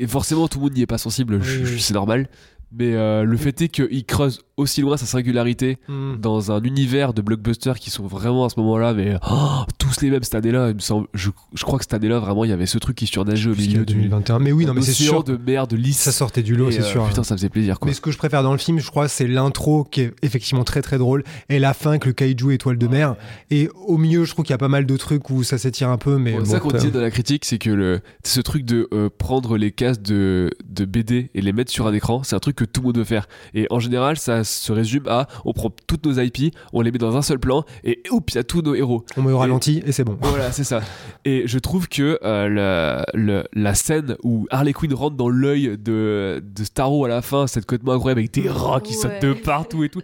et forcément tout le monde n'y est pas sensible, Oui, oui. c'est normal. Mais le fait est qu'il creuse aussi loin sa singularité Hmm. dans un univers de blockbusters qui sont vraiment à ce moment-là, mais oh, tous les mêmes cette année-là. Il me semble, je, je crois que cette année-là, vraiment, il y avait ce truc qui surnageait au milieu du 2021. Mais oui, non, mais c'est sûr. de merde lisse. Ça sortait du lot, c'est euh, sûr. Putain, ça faisait plaisir quoi. Mais ce que je préfère dans le film, je crois, c'est l'intro qui est effectivement très très drôle et la fin avec le kaiju étoile de mer. Et au milieu, je trouve qu'il y a pas mal de trucs où ça s'étire un peu, mais Bon, bon, c'est ça qu'on disait dans la critique, c'est que le, ce truc de euh, prendre les cases de, de BD et les mettre sur un écran, c'est un truc que tout le monde veut faire. Et en général, ça se résume à on prend toutes nos IP, on les met dans un seul plan et oups, il y a tous nos héros. on met au ralenti et c'est bon. Voilà, c'est ça. Et je trouve que euh, la, le- la scène où Harley Quinn rentre dans l'œil de, de Starro à la fin, cette complètement incroyable avec des rats qui Ouais. sautent de partout et tout.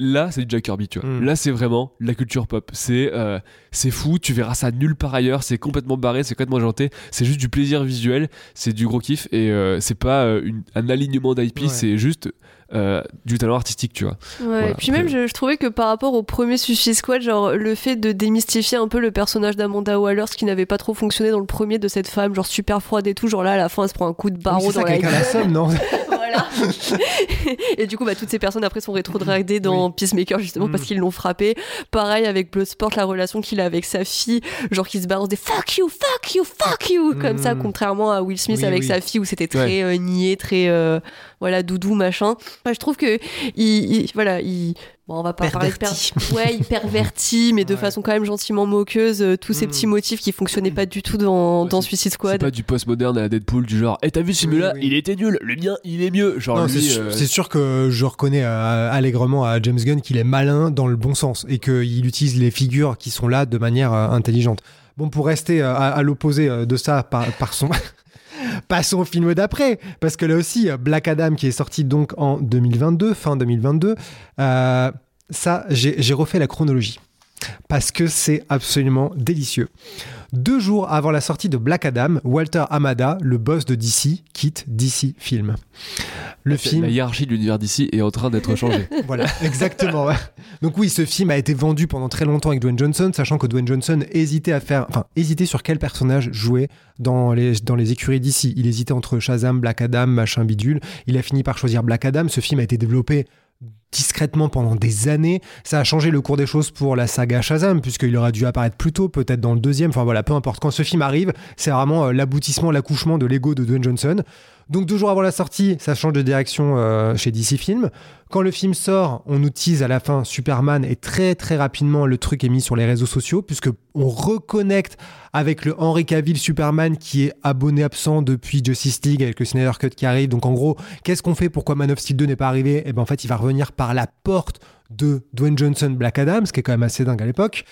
Là, c'est du Jack Kirby, tu vois. Mm. Là, c'est vraiment la culture pop. C'est euh, c'est fou, tu verras ça nulle part ailleurs. C'est complètement barré, c'est complètement janté. C'est juste du plaisir visuel, c'est du gros kiff et euh, c'est pas euh, une- un alignement d'IP, Ouais. c'est juste euh, du talent artistique, tu vois. Ouais, Voilà, et puis même, je, je trouvais que par rapport au premier Suicide Squad, genre le fait de démystifier un peu le personnage d'Amanda Waller, ce qui n'avait pas trop fonctionné dans le premier de cette femme, genre super froide et tout, genre là à la fin elle se prend un coup de Oui, barreau c'est dans ça, la quelqu'un la somme, non voilà. et du coup, bah, toutes ces personnes après sont rétrogradées dans Peacemaker justement Mm. parce qu'ils l'ont frappé. Pareil avec Bloodsport, la relation qu'il a avec sa fille, genre qui se balance des fuck you, fuck you, fuck you, comme Mm. ça, contrairement à Will Smith Oui, avec oui. sa fille où c'était très euh, niais, très euh, voilà doudou machin. Je trouve que il, il- voilà, il Bon, on va pas parler de per- Perverti. ouais, il pervertit, mais de Ouais. façon quand même gentiment moqueuse, euh, tous ces Mm. petits motifs qui fonctionnaient pas du tout dans, Ouais, dans c'est- Suicide C'est Squad. pas du post-moderne à la Deadpool, du genre, eh, t'as vu ce film-là Oui, oui. Il était nul, le mien, il est mieux. Genre, Non, lui, c'est sûr, euh, c'est sûr que je reconnais euh, allègrement à James Gunn qu'il est malin dans le bon sens et qu'il utilise les figures qui sont là de manière euh, intelligente. Bon, pour rester euh, à, à l'opposé euh, de ça par, par son... Passons au film d'après, parce que là aussi, Black Adam qui est sorti donc en 2022, fin 2022, euh, ça, j'ai refait la chronologie, parce que c'est absolument délicieux. Deux jours avant la sortie de Black Adam, Walter Hamada, le boss de DC, quitte DC Film. Le film... La hiérarchie de l'univers d'ici est en train d'être changée. Voilà, exactement. Donc oui, ce film a été vendu pendant très longtemps avec Dwayne Johnson, sachant que Dwayne Johnson hésitait à faire, enfin, hésitait sur quel personnage jouer dans les, dans les écuries d'ici. Il hésitait entre Shazam, Black Adam, machin bidule. Il a fini par choisir Black Adam. Ce film a été développé discrètement pendant des années. Ça a changé le cours des choses pour la saga Shazam, puisqu'il aurait dû apparaître plus tôt, peut-être dans le deuxième. Enfin voilà, peu importe. Quand ce film arrive, c'est vraiment euh, l'aboutissement, l'accouchement de l'ego de Dwayne Johnson. Donc deux jours avant la sortie, ça change de direction euh, chez DC Film. Quand le film sort, on nous tease à la fin Superman et très très rapidement le truc est mis sur les réseaux sociaux puisque on reconnecte avec le Henry Cavill Superman qui est abonné absent depuis Justice League avec le Snyder Cut qui arrive. Donc en gros, qu'est-ce qu'on fait? Pourquoi Man of Steel 2 n'est pas arrivé? Et ben en fait, il va revenir par la porte de Dwayne Johnson Black Adam, ce qui est quand même assez dingue à l'époque.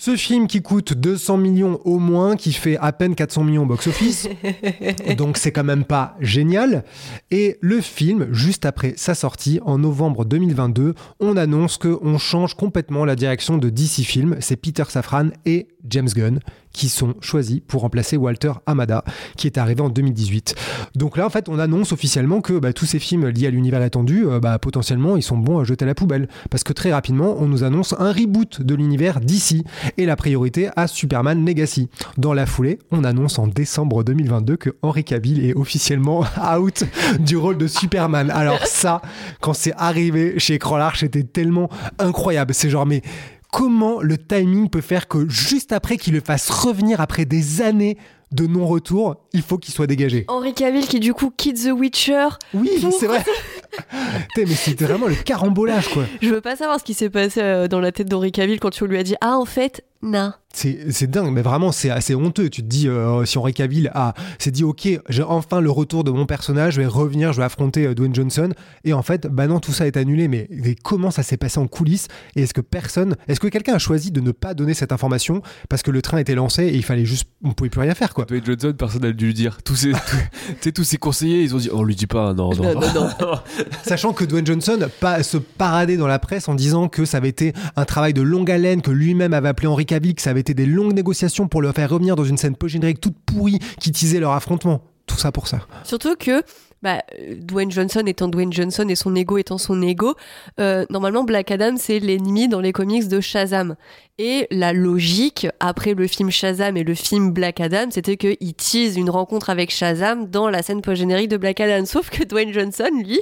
Ce film qui coûte 200 millions au moins, qui fait à peine 400 millions au box-office, donc c'est quand même pas génial. Et le film, juste après sa sortie, en novembre 2022, on annonce qu'on change complètement la direction de DC Film. C'est Peter Safran et James Gunn qui sont choisis pour remplacer Walter Hamada, qui est arrivé en 2018. Donc là, en fait, on annonce officiellement que bah, tous ces films liés à l'univers étendu, euh, bah, potentiellement, ils sont bons à jeter à la poubelle. Parce que très rapidement, on nous annonce un reboot de l'univers DC et la priorité à Superman Legacy. Dans la foulée, on annonce en décembre 2022 que Henry Cavill est officiellement out du rôle de Superman. Alors ça, quand c'est arrivé chez Écran Large, c'était tellement incroyable. C'est genre, mais comment le timing peut faire que juste après qu'il le fasse revenir après des années de non-retour, il faut qu'il soit dégagé. Henri Cavill qui du coup quitte The Witcher. Oui, c'est vrai. mais c'était vraiment le carambolage quoi. Je veux pas savoir ce qui s'est passé euh, dans la tête d'Henri Cavill quand tu lui as dit ah en fait non. C'est dingue, mais vraiment, c'est assez honteux. Tu te dis, euh, si Henri Cavill a, s'est dit, ok, j'ai enfin le retour de mon personnage, je vais revenir, je vais affronter euh, Dwayne Johnson. Et en fait, bah non, tout ça est annulé. Mais, comment ça s'est passé en coulisses? Et est-ce que personne, est-ce que quelqu'un a choisi de ne pas donner cette information parce que le train était lancé et il fallait juste, on pouvait plus rien faire, quoi? Dwayne Johnson, personne n'a dû lui dire. Tous ses, tous ses conseillers, ils ont dit, on lui dit pas, non, non. non, non, Sachant que Dwayne Johnson pas, se paradait dans la presse en disant que ça avait été un travail de longue haleine, que lui-même avait appelé Henri Cavill, que ça avait été des longues négociations pour le faire revenir dans une scène post-générique toute pourrie qui tisait leur affrontement. Tout ça pour ça. Surtout que bah, Dwayne Johnson étant Dwayne Johnson et son ego étant son ego, euh, normalement Black Adam c'est l'ennemi dans les comics de Shazam. Et la logique après le film Shazam et le film Black Adam, c'était qu'il tease une rencontre avec Shazam dans la scène post-générique de Black Adam. Sauf que Dwayne Johnson, lui,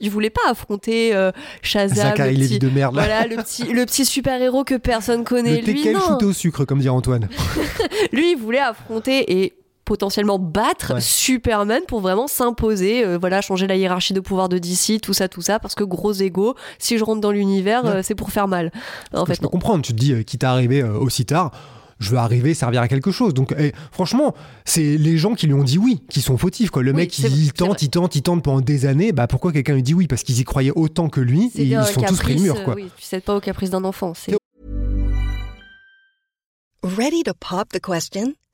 il voulait pas affronter euh, Shazam. le petit, de merde. Voilà, le petit, le petit super-héros que personne connaît. Le lui, non. au sucre, comme dit Antoine. lui, il voulait affronter et potentiellement battre Superman pour vraiment s'imposer, euh, voilà, changer la hiérarchie de pouvoir de DC, tout ça, tout ça, parce que gros ego, si je rentre dans l'univers, euh, c'est pour faire mal. En fait, je peux comprendre, tu te dis, quitte à arriver aussi tard, je veux arriver, servir à quelque chose. Donc, eh, franchement, c'est les gens qui lui ont dit oui qui sont fautifs. Quoi. Le mec, il, tente, il tente, il tente pendant des années. Bah, pourquoi quelqu'un lui dit oui? Parce qu'ils y croyaient autant que lui et ils sont tous pris le mur. Quoi. Oui, tu sais pas au caprice d'un enfant. Ready to pop the question?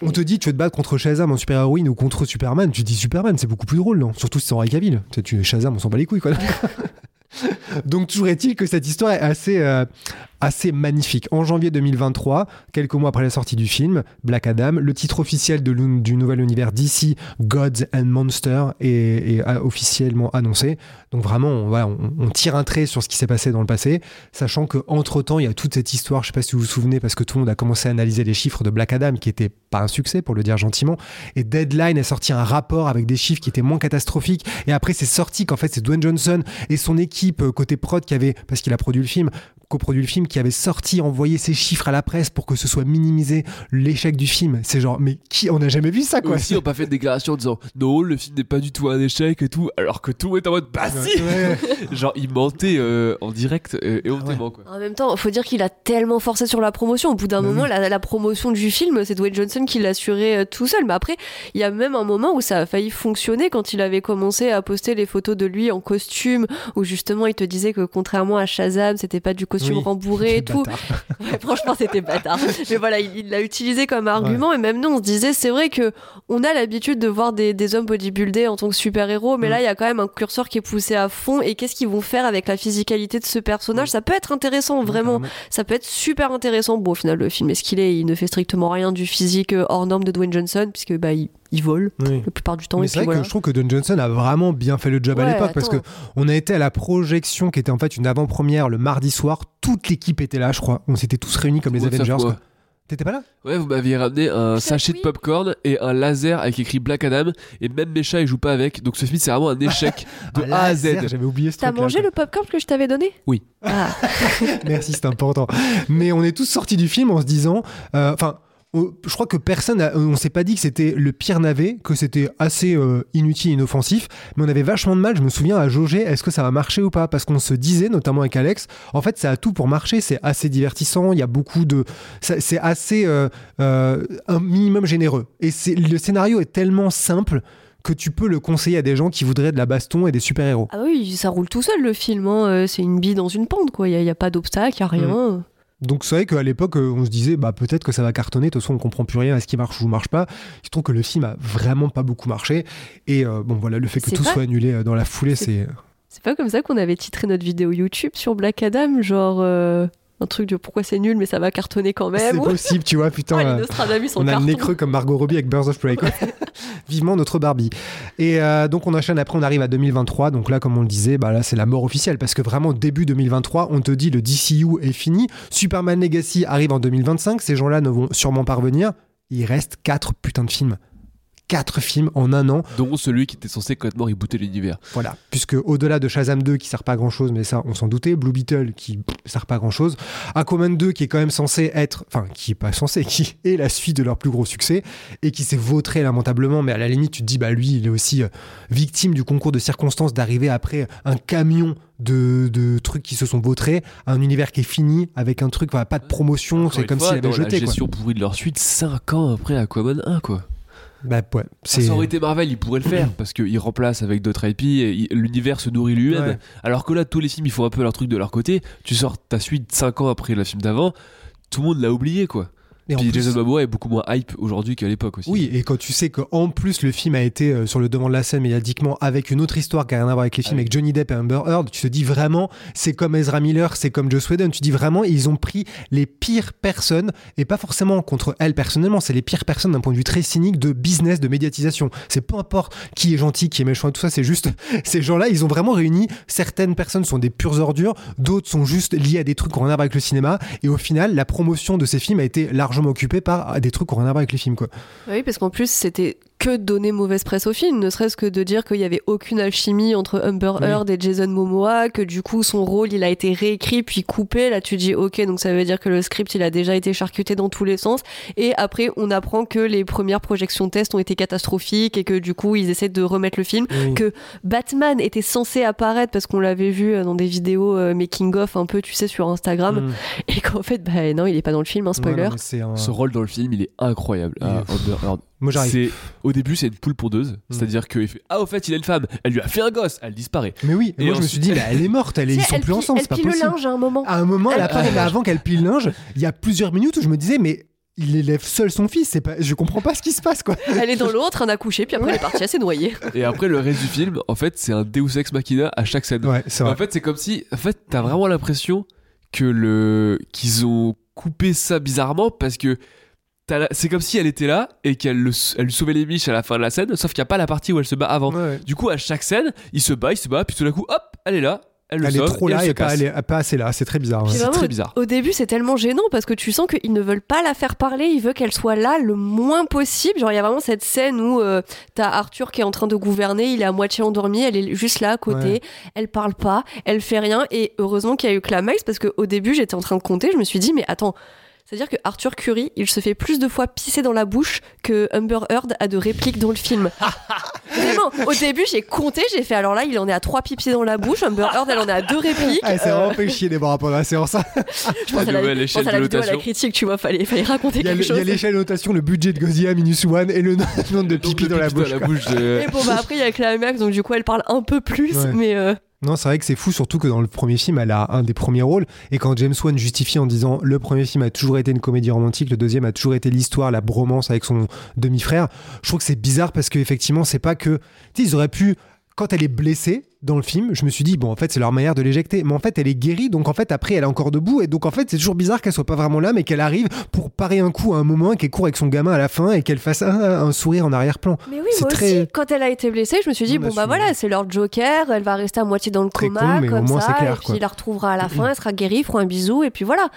On te dit tu veux te battre contre Shazam en super-héroïne ou contre Superman, tu dis Superman, c'est beaucoup plus drôle, non? Surtout si c'est Henri Cavill. Tu Shazam, on s'en bat les couilles quoi. Donc toujours est-il que cette histoire est assez, euh, assez magnifique. En janvier 2023, quelques mois après la sortie du film, Black Adam, le titre officiel de du nouvel univers DC, Gods and Monsters, est, officiellement annoncé. Donc vraiment, on, on, tire un trait sur ce qui s'est passé dans le passé, sachant que entre temps, il y a toute cette histoire. Je sais pas si vous vous souvenez, parce que tout le monde a commencé à analyser les chiffres de Black Adam, qui était pas un succès, pour le dire gentiment. Et Deadline a sorti un rapport avec des chiffres qui étaient moins catastrophiques. Et après, c'est sorti qu'en fait, c'est Dwayne Johnson et son équipe euh, côté prod qui avait, parce qu'il a produit le film, coproduit le film, qui avait sorti, envoyé ses chiffres à la presse pour que ce soit minimisé l'échec du film. C'est genre, mais qui, on n'a jamais vu ça, quoi. Aussi, on pas fait de déclaration en disant, non, le film n'est pas du tout un échec et tout, alors que tout est en mode, bah si! genre, il mentait euh, en direct euh, et, on ah quoi. En même temps, faut dire qu'il a tellement forcé sur la promotion. Au bout d'un bah moment, la, promotion du film, c'est Dwayne Johnson qui l'assurait euh, tout seul. Mais après, il y a même un moment où ça a failli fonctionner quand il avait commencé à poster les photos de lui en costume, où justement, il te disait que contrairement à Shazam, c'était pas du costume rembourré et tout. franchement, c'était bâtard. Mais voilà, il l'a utilisé comme argument. Et même nous, on se disait, c'est vrai que on a l'habitude de voir des, des hommes bodybuildés en tant que super-héros, mais mm. là, il y a quand même un curseur qui est poussé à fond. Et qu'est-ce qu'ils vont faire avec la physicalité de ce personnage? Mm. Ça peut être intéressant, vraiment. Ça peut être super intéressant. Bon, au final, le film est ce qu'il est. Il ne fait strictement rien du physique euh, hors norme de Dwayne Johnson, puisque bah, il, il vole la plupart du temps. Mais c'est vrai que je trouve que Don Johnson a vraiment bien fait le job à l'époque parce que on a été à la projection qui était en fait une avant-première le mardi soir. Toute l'équipe était là, je crois. On s'était tous réunis comme les Avengers. T'étais pas là? Ouais, vous m'aviez ramené un sachet de popcorn et un laser avec écrit Black Adam. Et même mes chats, ils jouent pas avec. Donc ce film, c'est vraiment un échec de A à Z. J'avais oublié ce T'as mangé le popcorn que je t'avais donné? Oui. Ah. Merci, c'est important. Mais on est tous sortis du film en se disant. Euh, enfin on- je crois que personne, a- on s'est pas dit que c'était le pire navet, que c'était assez euh, inutile, inoffensif, mais on avait vachement de mal. Je me souviens à jauger, est-ce que ça va marcher ou pas Parce qu'on se disait, notamment avec Alex, en fait, ça a tout pour marcher. C'est assez divertissant. Il y a beaucoup de, c'est assez euh, euh, un minimum généreux. Et le scénario est tellement simple que tu peux le conseiller à des gens qui voudraient de la baston et des super héros. Ah oui, ça roule tout seul le film. hein. Euh, C'est une bille dans une pente, quoi. Il n'y a, pas d'obstacle, il n'y a rien. Donc c'est vrai qu'à l'époque, euh, on se disait, bah peut-être que ça va cartonner. De toute façon, on comprend plus rien à ce qui marche ou marche pas. Il se trouve que le film a vraiment pas beaucoup marché. Et euh, bon, voilà, le fait que tout pas- soit annulé euh, dans la foulée, C'est- c'est. C'est pas comme ça qu'on avait titré notre vidéo YouTube sur Black Adam, genre euh, un truc de pourquoi c'est nul mais ça va cartonner quand C'est même. possible, tu vois, putain. Oh, euh, on a le nez carton. creux comme Margot Robbie avec Birds of Prey. Vivement notre Barbie. Et euh, donc on enchaîne après, on arrive à 2023. Donc là, comme on le disait, bah là c'est la mort officielle parce que vraiment début 2023, on te dit le DCU est fini. Superman Legacy arrive en 2025. Ces gens-là ne vont sûrement pas revenir. Il reste quatre putains de films. Quatre films en un an. Dont celui qui était censé complètement rebooter l'univers. Voilà, puisque au-delà de Shazam 2 qui sert pas à grand chose, mais ça on s'en doutait, Blue Beetle qui pff, sert pas à grand chose, Aquaman 2 qui est quand même censé être, enfin qui est pas censé, qui est la suite de leur plus gros succès et qui s'est vautré lamentablement, mais à la limite tu te dis bah lui il est aussi euh, victime du concours de circonstances d'arriver après un camion de, de trucs qui se sont vautrés, un univers qui est fini avec un truc, pas de promotion, c'est comme s'il avait jeté la quoi. gestion pourrie de leur suite 5 ans après Aquaman 1 quoi. Bah ouais, Ça c'est aurait été Marvel, ils pourraient le faire parce qu'ils remplacent avec d'autres IP et il- l'univers se nourrit lui-même. Ouais. Alors que là, tous les films ils font un peu leur truc de leur côté. Tu sors ta suite 5 ans après le film d'avant, tout le monde l'a oublié quoi. Et Puis plus- Jason Momoa est beaucoup moins hype aujourd'hui qu'à l'époque aussi. Oui, et quand tu sais qu'en plus le film a été euh, sur le devant de la scène médiatiquement avec une autre histoire qui n'a rien à voir avec les films, Ah avec Johnny Depp et Amber Heard, tu te dis vraiment, c'est comme Ezra Miller, c'est comme Joss Whedon, tu dis vraiment, ils ont pris les pires personnes, et pas forcément contre elles personnellement, c'est les pires personnes d'un point de vue très cynique de business, de médiatisation. C'est peu importe qui est gentil, qui est méchant et tout ça, c'est juste, ces gens-là, ils ont vraiment réuni, certaines personnes sont des pures ordures, d'autres sont juste liées à des trucs qui n'ont rien à voir avec le cinéma, et au final, la promotion de ces films a été largement occupée par des trucs qui n'ont rien à voir avec les films, quoi. Oui, parce qu'en plus, c'était que donner mauvaise presse au film, ne serait-ce que de dire qu'il y avait aucune alchimie entre Oui. Heard et Jason Momoa, que du coup son rôle il a été réécrit puis coupé. Là, tu dis ok, donc ça veut dire que le script il a déjà été charcuté dans tous les sens. Et après, on apprend que les premières projections test ont été catastrophiques et que du coup ils essaient de remettre le film. Oui. Que Batman était censé apparaître parce qu'on l'avait vu euh, dans des vidéos euh, making of un peu, tu sais, sur Instagram, Mm. et qu'en fait, bah non, il est pas dans le film, un spoiler. Un- Ce rôle dans le film, il est incroyable. Il Ah, Heard. Moi j'arrive. Au début c'est une poule pondeuse, c'est-à-dire qu'il fait ah au fait il a une femme, elle lui a fait un gosse, elle disparaît. Mais oui, Et moi je me suis dit, bah, elle est morte, elle est, ils sont elle plus ensemble, elle c'est pas plie le linge à un moment. À un moment, elle Elle apparaît, plie le mais linge. avant qu'elle plie le linge, il y a plusieurs minutes où je me disais, mais il élève seul son fils, c'est pas, je comprends pas ce qui se passe quoi. Elle est dans l'eau en train d'accoucher, puis après elle est partie, elle s'est noyée. Et après le reste du film, en fait c'est un Deus ex machina à chaque scène. Ouais, En fait c'est comme si, en fait t'as vraiment l'impression que le qu'ils ont coupé ça bizarrement parce que c'est comme si elle était là et qu'elle le- elle lui sauvait les miches à la fin de la scène, sauf qu'il n'y a pas la partie où elle se bat avant. Ouais, ouais. Du coup à chaque scène, il se bat, il se bat, puis tout d'un coup hop, elle est là, elle le Elle est trop et là et pas, elle est pas assez là, c'est très bizarre. ouais. C'est très bizarre. Au début, c'est tellement gênant parce que tu sens qu'ils ne veulent pas la faire parler, ils veulent qu'elle soit là le moins possible. Genre, il y a vraiment cette scène où euh, t'as Arthur qui est en train de gouverner, il est à moitié endormi, elle est juste là à côté, Ouais. elle parle pas, elle fait rien. Et heureusement qu'il y a eu Climax parce qu'au début, j'étais en train de compter, je me suis dit, mais attends. C'est-à-dire que Arthur Curry, il se fait plus de fois pisser dans la bouche que Amber Heard a de répliques dans le film. Vraiment, au début, j'ai compté, j'ai fait alors là, il en est à trois pipis dans la bouche, Amber Heard, elle en est à deux répliques. Ah, c'est Euh, vraiment fait chier Déborah pendant la séance. je pense à la, je pense à la de vidéo à la critique, tu vois, fallait, fallait raconter Il y a, quelque le- il y a chose. l'échelle de notation, le budget de Godzilla Minus One et le no- nombre de Donc, pipi le dans la bouche. de- Et bon, bah après, il y a Climax, donc du coup, elle parle un peu plus, Ouais. mais euh, Non, c'est vrai que c'est fou, surtout que dans le premier film, elle a un des premiers rôles. Et quand James Wan justifie en disant le premier film a toujours été une comédie romantique, le deuxième a toujours été l'histoire, la bromance avec son demi-frère, je trouve que c'est bizarre parce qu'effectivement, c'est pas que. Tu sais, ils auraient pu. Quand elle est blessée dans le film, je me suis dit, bon, en fait, c'est leur manière de l'éjecter. Mais en fait, elle est guérie, donc en fait, après, elle est encore debout. Et donc, en fait, c'est toujours bizarre qu'elle soit pas vraiment là, mais qu'elle arrive pour parer un coup à un moment, qu'elle court avec son gamin à la fin et qu'elle fasse un, un sourire en arrière-plan. Mais oui, moi très- aussi, quand elle a été blessée, je me suis dit, bon bah, voilà, c'est leur Joker, elle va rester à moitié dans le Très coma, con, mais au comme moins, ça, clair, et puis quoi. il la retrouvera à la fin, elle sera guérie, feront un bisou, et puis voilà.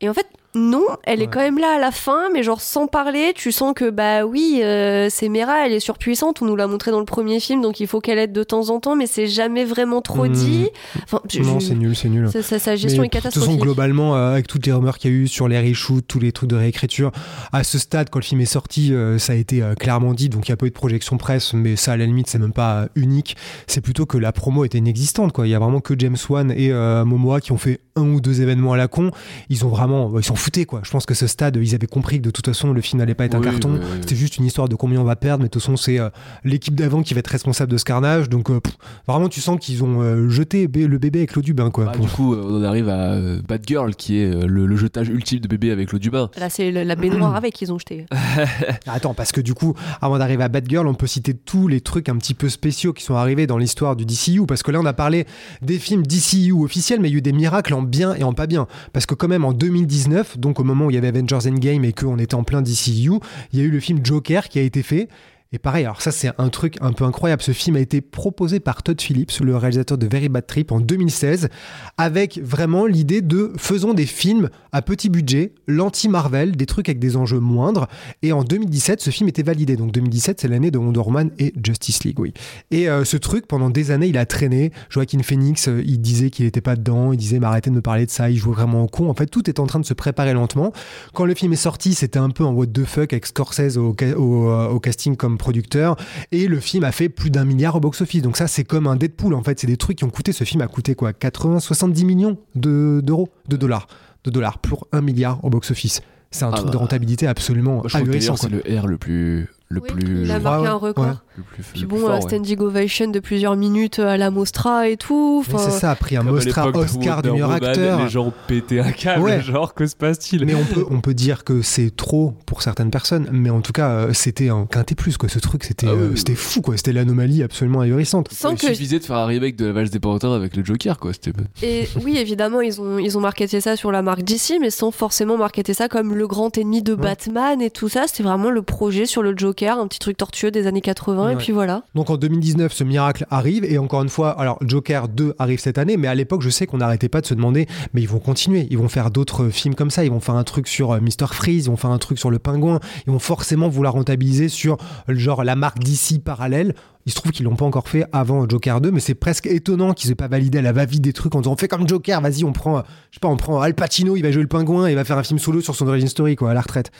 Et en fait, non, elle est Ouais. quand même là à la fin, mais genre sans parler, tu sens que bah oui, euh, c'est Mera, elle est surpuissante, on nous l'a montré dans le premier film, donc il faut qu'elle aide de temps en temps, mais c'est jamais vraiment trop Mhm. dit. Enfin, Non, c'est nul, c'est nul. sa, gestion Mais est De toute façon, catastrophique. globalement, euh, avec toutes les rumeurs qu'il y a eu sur les reshoots, tous les trucs de réécriture, à ce stade, quand le film est sorti, euh, ça a été euh, clairement dit. Donc il y a pas eu de projection presse, mais ça, à la limite, c'est même pas euh, unique. C'est plutôt que la promo était inexistante. Quoi. Il y a vraiment que James Wan et euh, Momoa qui ont fait un ou deux événements à la con. Ils ont vraiment, ils s'en foutaient. Quoi. Je pense que ce stade, ils avaient compris que de toute façon, le film n'allait pas être un carton. oui, oui. C'était juste une histoire de combien on va perdre, mais de toute façon, c'est euh, l'équipe d'avant qui va être responsable de ce carnage. Donc euh, pff, vraiment, tu sens qu'ils ont euh, jeté le bébé avec l'eau du bain. Quoi, Bah, pour- du coup, on en arrive à euh, Bad Girl, qui est euh, le, le jetage ultime de bébé avec l'eau du bain. Là, c'est la baignoire avec qu'ils ont jeté. Attends, parce que du coup, avant d'arriver à Batgirl, on peut citer tous les trucs un petit peu spéciaux qui sont arrivés dans l'histoire du DCU. Parce que là, on a parlé des films DCU officiels, mais il y a eu des miracles en bien et en pas bien. Parce que quand même, en 2019, donc au moment où il y avait Avengers Endgame et qu'on était en plein DCU, il y a eu le film Joker qui a été fait. Et pareil, alors ça c'est un truc un peu incroyable. Ce film a été proposé par Todd Phillips, le réalisateur de Very Bad Trip en 2016, avec vraiment l'idée de faisons des films à petit budget, l'anti-Marvel, des trucs avec des enjeux moindres. Et en 2017, ce film était validé. Donc 2017, c'est l'année de Wonder Woman et Justice League, oui. Et euh, ce truc, pendant des années, il a traîné. Joaquin Phoenix, euh, il disait qu'il n'était pas dedans. Il disait, mais arrêtez de me parler de ça. Il jouait vraiment au con. En fait, tout est en train de se préparer lentement. Quand le film est sorti, c'était un peu en what the fuck avec Scorsese au, euh, au casting comme producteur. Et le film a fait plus d'un milliard au box-office. Donc ça, c'est comme un Deadpool, en fait. C'est des trucs qui ont coûté. Ce film a coûté quoi 80, 70 millions de- d'euros, de dollars. De dollars pour un milliard au box-office. C'est un Ah truc bah. de rentabilité absolument Moi, je ahurissant. c'est le R le plus. Le Oui, plus. il a Ouais, marqué ouais, un record. ouais. le plus, Puis le bon, plus fort, euh, ouais. standing ovation de plusieurs minutes à la Mostra et tout. C'est ça, a pris un Mostra Oscar du meilleur acteur. Les gens pétaient un câble, Ouais. genre, que se passe-t-il? Mais on peut, on peut dire que c'est trop pour certaines personnes, mais en tout cas, euh, c'était un quintet plus, quoi. Ce truc, c'était Ah oui, euh, oui. c'était fou, quoi. C'était l'anomalie absolument ahurissante. sans Il que suffisait de faire un remake de La Valse des Pantins avec le Joker, quoi. C'était. Et oui, évidemment, ils ont, ils ont marketé ça sur la marque DC, mais sans forcément marketer ça comme le grand ennemi de Ouais. Batman et tout ça. C'était vraiment le projet sur le Joker, un petit truc tortueux des années 80, et puis voilà. Donc en 2019, ce miracle arrive, et encore une fois, alors Joker 2 arrive cette année, mais à l'époque, je sais qu'on n'arrêtait pas de se demander, mais ils vont continuer, ils vont faire d'autres films comme ça, ils vont faire un truc sur euh, Mr. Freeze, ils vont faire un truc sur le pingouin, ils vont forcément vouloir rentabiliser sur genre la marque DC parallèle. Il se trouve qu'ils l'ont pas encore fait avant Joker 2, mais c'est presque étonnant qu'ils aient pas validé à la va-vite des trucs en disant on fait comme Joker, vas-y, on prend, euh, je sais pas, on prend Al Pacino, il va jouer le pingouin, et il va faire un film solo sur son origin story, quoi, à la retraite.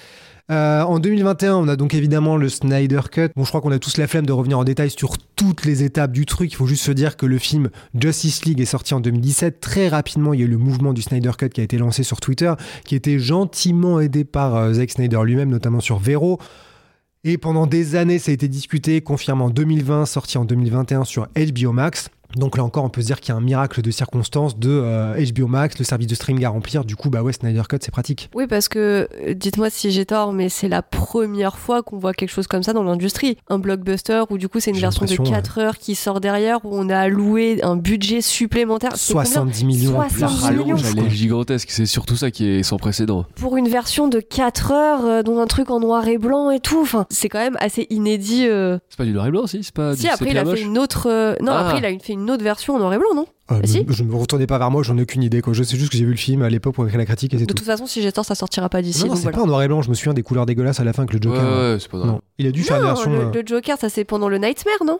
Euh, en 2021, on a donc évidemment le Snyder Cut. Bon, je crois qu'on a tous la flemme de revenir en détail sur toutes les étapes du truc. Il faut juste se dire que le film Justice League est sorti en 2017. Très rapidement, il y a eu le mouvement du Snyder Cut qui a été lancé sur Twitter, qui était gentiment aidé par euh, Zack Snyder lui-même, notamment sur Vero. Et pendant des années, ça a été discuté, confirmé en 2020, sorti en 2021 sur HBO Max. Donc là encore, on peut se dire qu'il y a un miracle de circonstances de euh, HBO Max, le service de streaming à remplir. Du coup, bah ouais, Snyder Cut, c'est pratique. Oui, parce que, euh, dites-moi si j'ai tort, mais c'est la première fois qu'on voit quelque chose comme ça dans l'industrie. Un blockbuster où du coup c'est une version de l'impression, 4 heures qui sort derrière, où on a alloué un budget supplémentaire. C'est combien 70 millions en plus. 70 La millions. rallonge, elle est gigantesque. C'est surtout ça qui est sans précédent. pour une version de 4 heures, euh, dont un truc en noir et blanc et tout. Enfin, c'est quand même assez inédit. euh. C'est pas du noir et blanc, si C'est pas Si, du après, il a fait une autre. euh, Non, Ah. après, il a fait une autre version en noir et blanc, non Euh, si je ne me retournais pas vers moi, j'en ai aucune idée. Quoi. Je sais juste que j'ai vu le film à l'époque pour écrire la critique et c'est De tout. toute façon, si j'ai tort, ça sortira pas d'ici. non, c'est voilà. pas en noir et blanc, je me souviens des couleurs dégueulasses à la fin avec le Ouais, Joker. ouais, c'est pas grave. non, il a dû faire une version le, euh, le Joker, ça c'est pendant le Nightmare, non?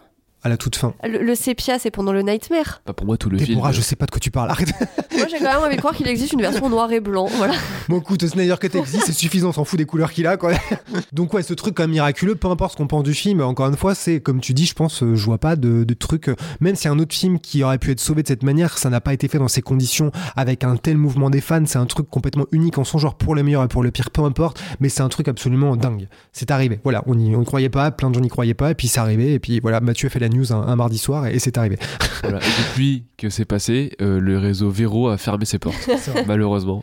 À la toute fin. le, le sépia, c'est pendant le Nightmare. Pas pour moi tout le film. Déborah, je sais pas de quoi tu parles. Arrête. Moi, j'ai quand même envie de croire qu'il existe une version noir et blanc. Voilà. Bon, écoute, Snyder Cut existe, c'est suffisant, on s'en fout des couleurs qu'il a, quoi. Donc, ouais, ce truc quand même miraculeux, peu importe ce qu'on pense du film, encore une fois, c'est, comme tu dis, je pense, euh, je vois pas de, de truc, euh, même si un autre film qui aurait pu être sauvé de cette manière, ça n'a pas été fait dans ces conditions, avec un tel mouvement des fans, c'est un truc complètement unique en son genre, pour le meilleur et pour le pire, peu importe, mais c'est un truc absolument dingue. C'est arrivé, voilà, on n'y on y croyait pas, plein de gens n'y croyaient pas, et puis c'est arrivé, et puis voilà, Mathieu a fait la news un, un mardi soir, et, et c'est arrivé. Voilà. Et depuis que c'est passé, euh, le réseau Vero a fermé ses portes. Malheureusement.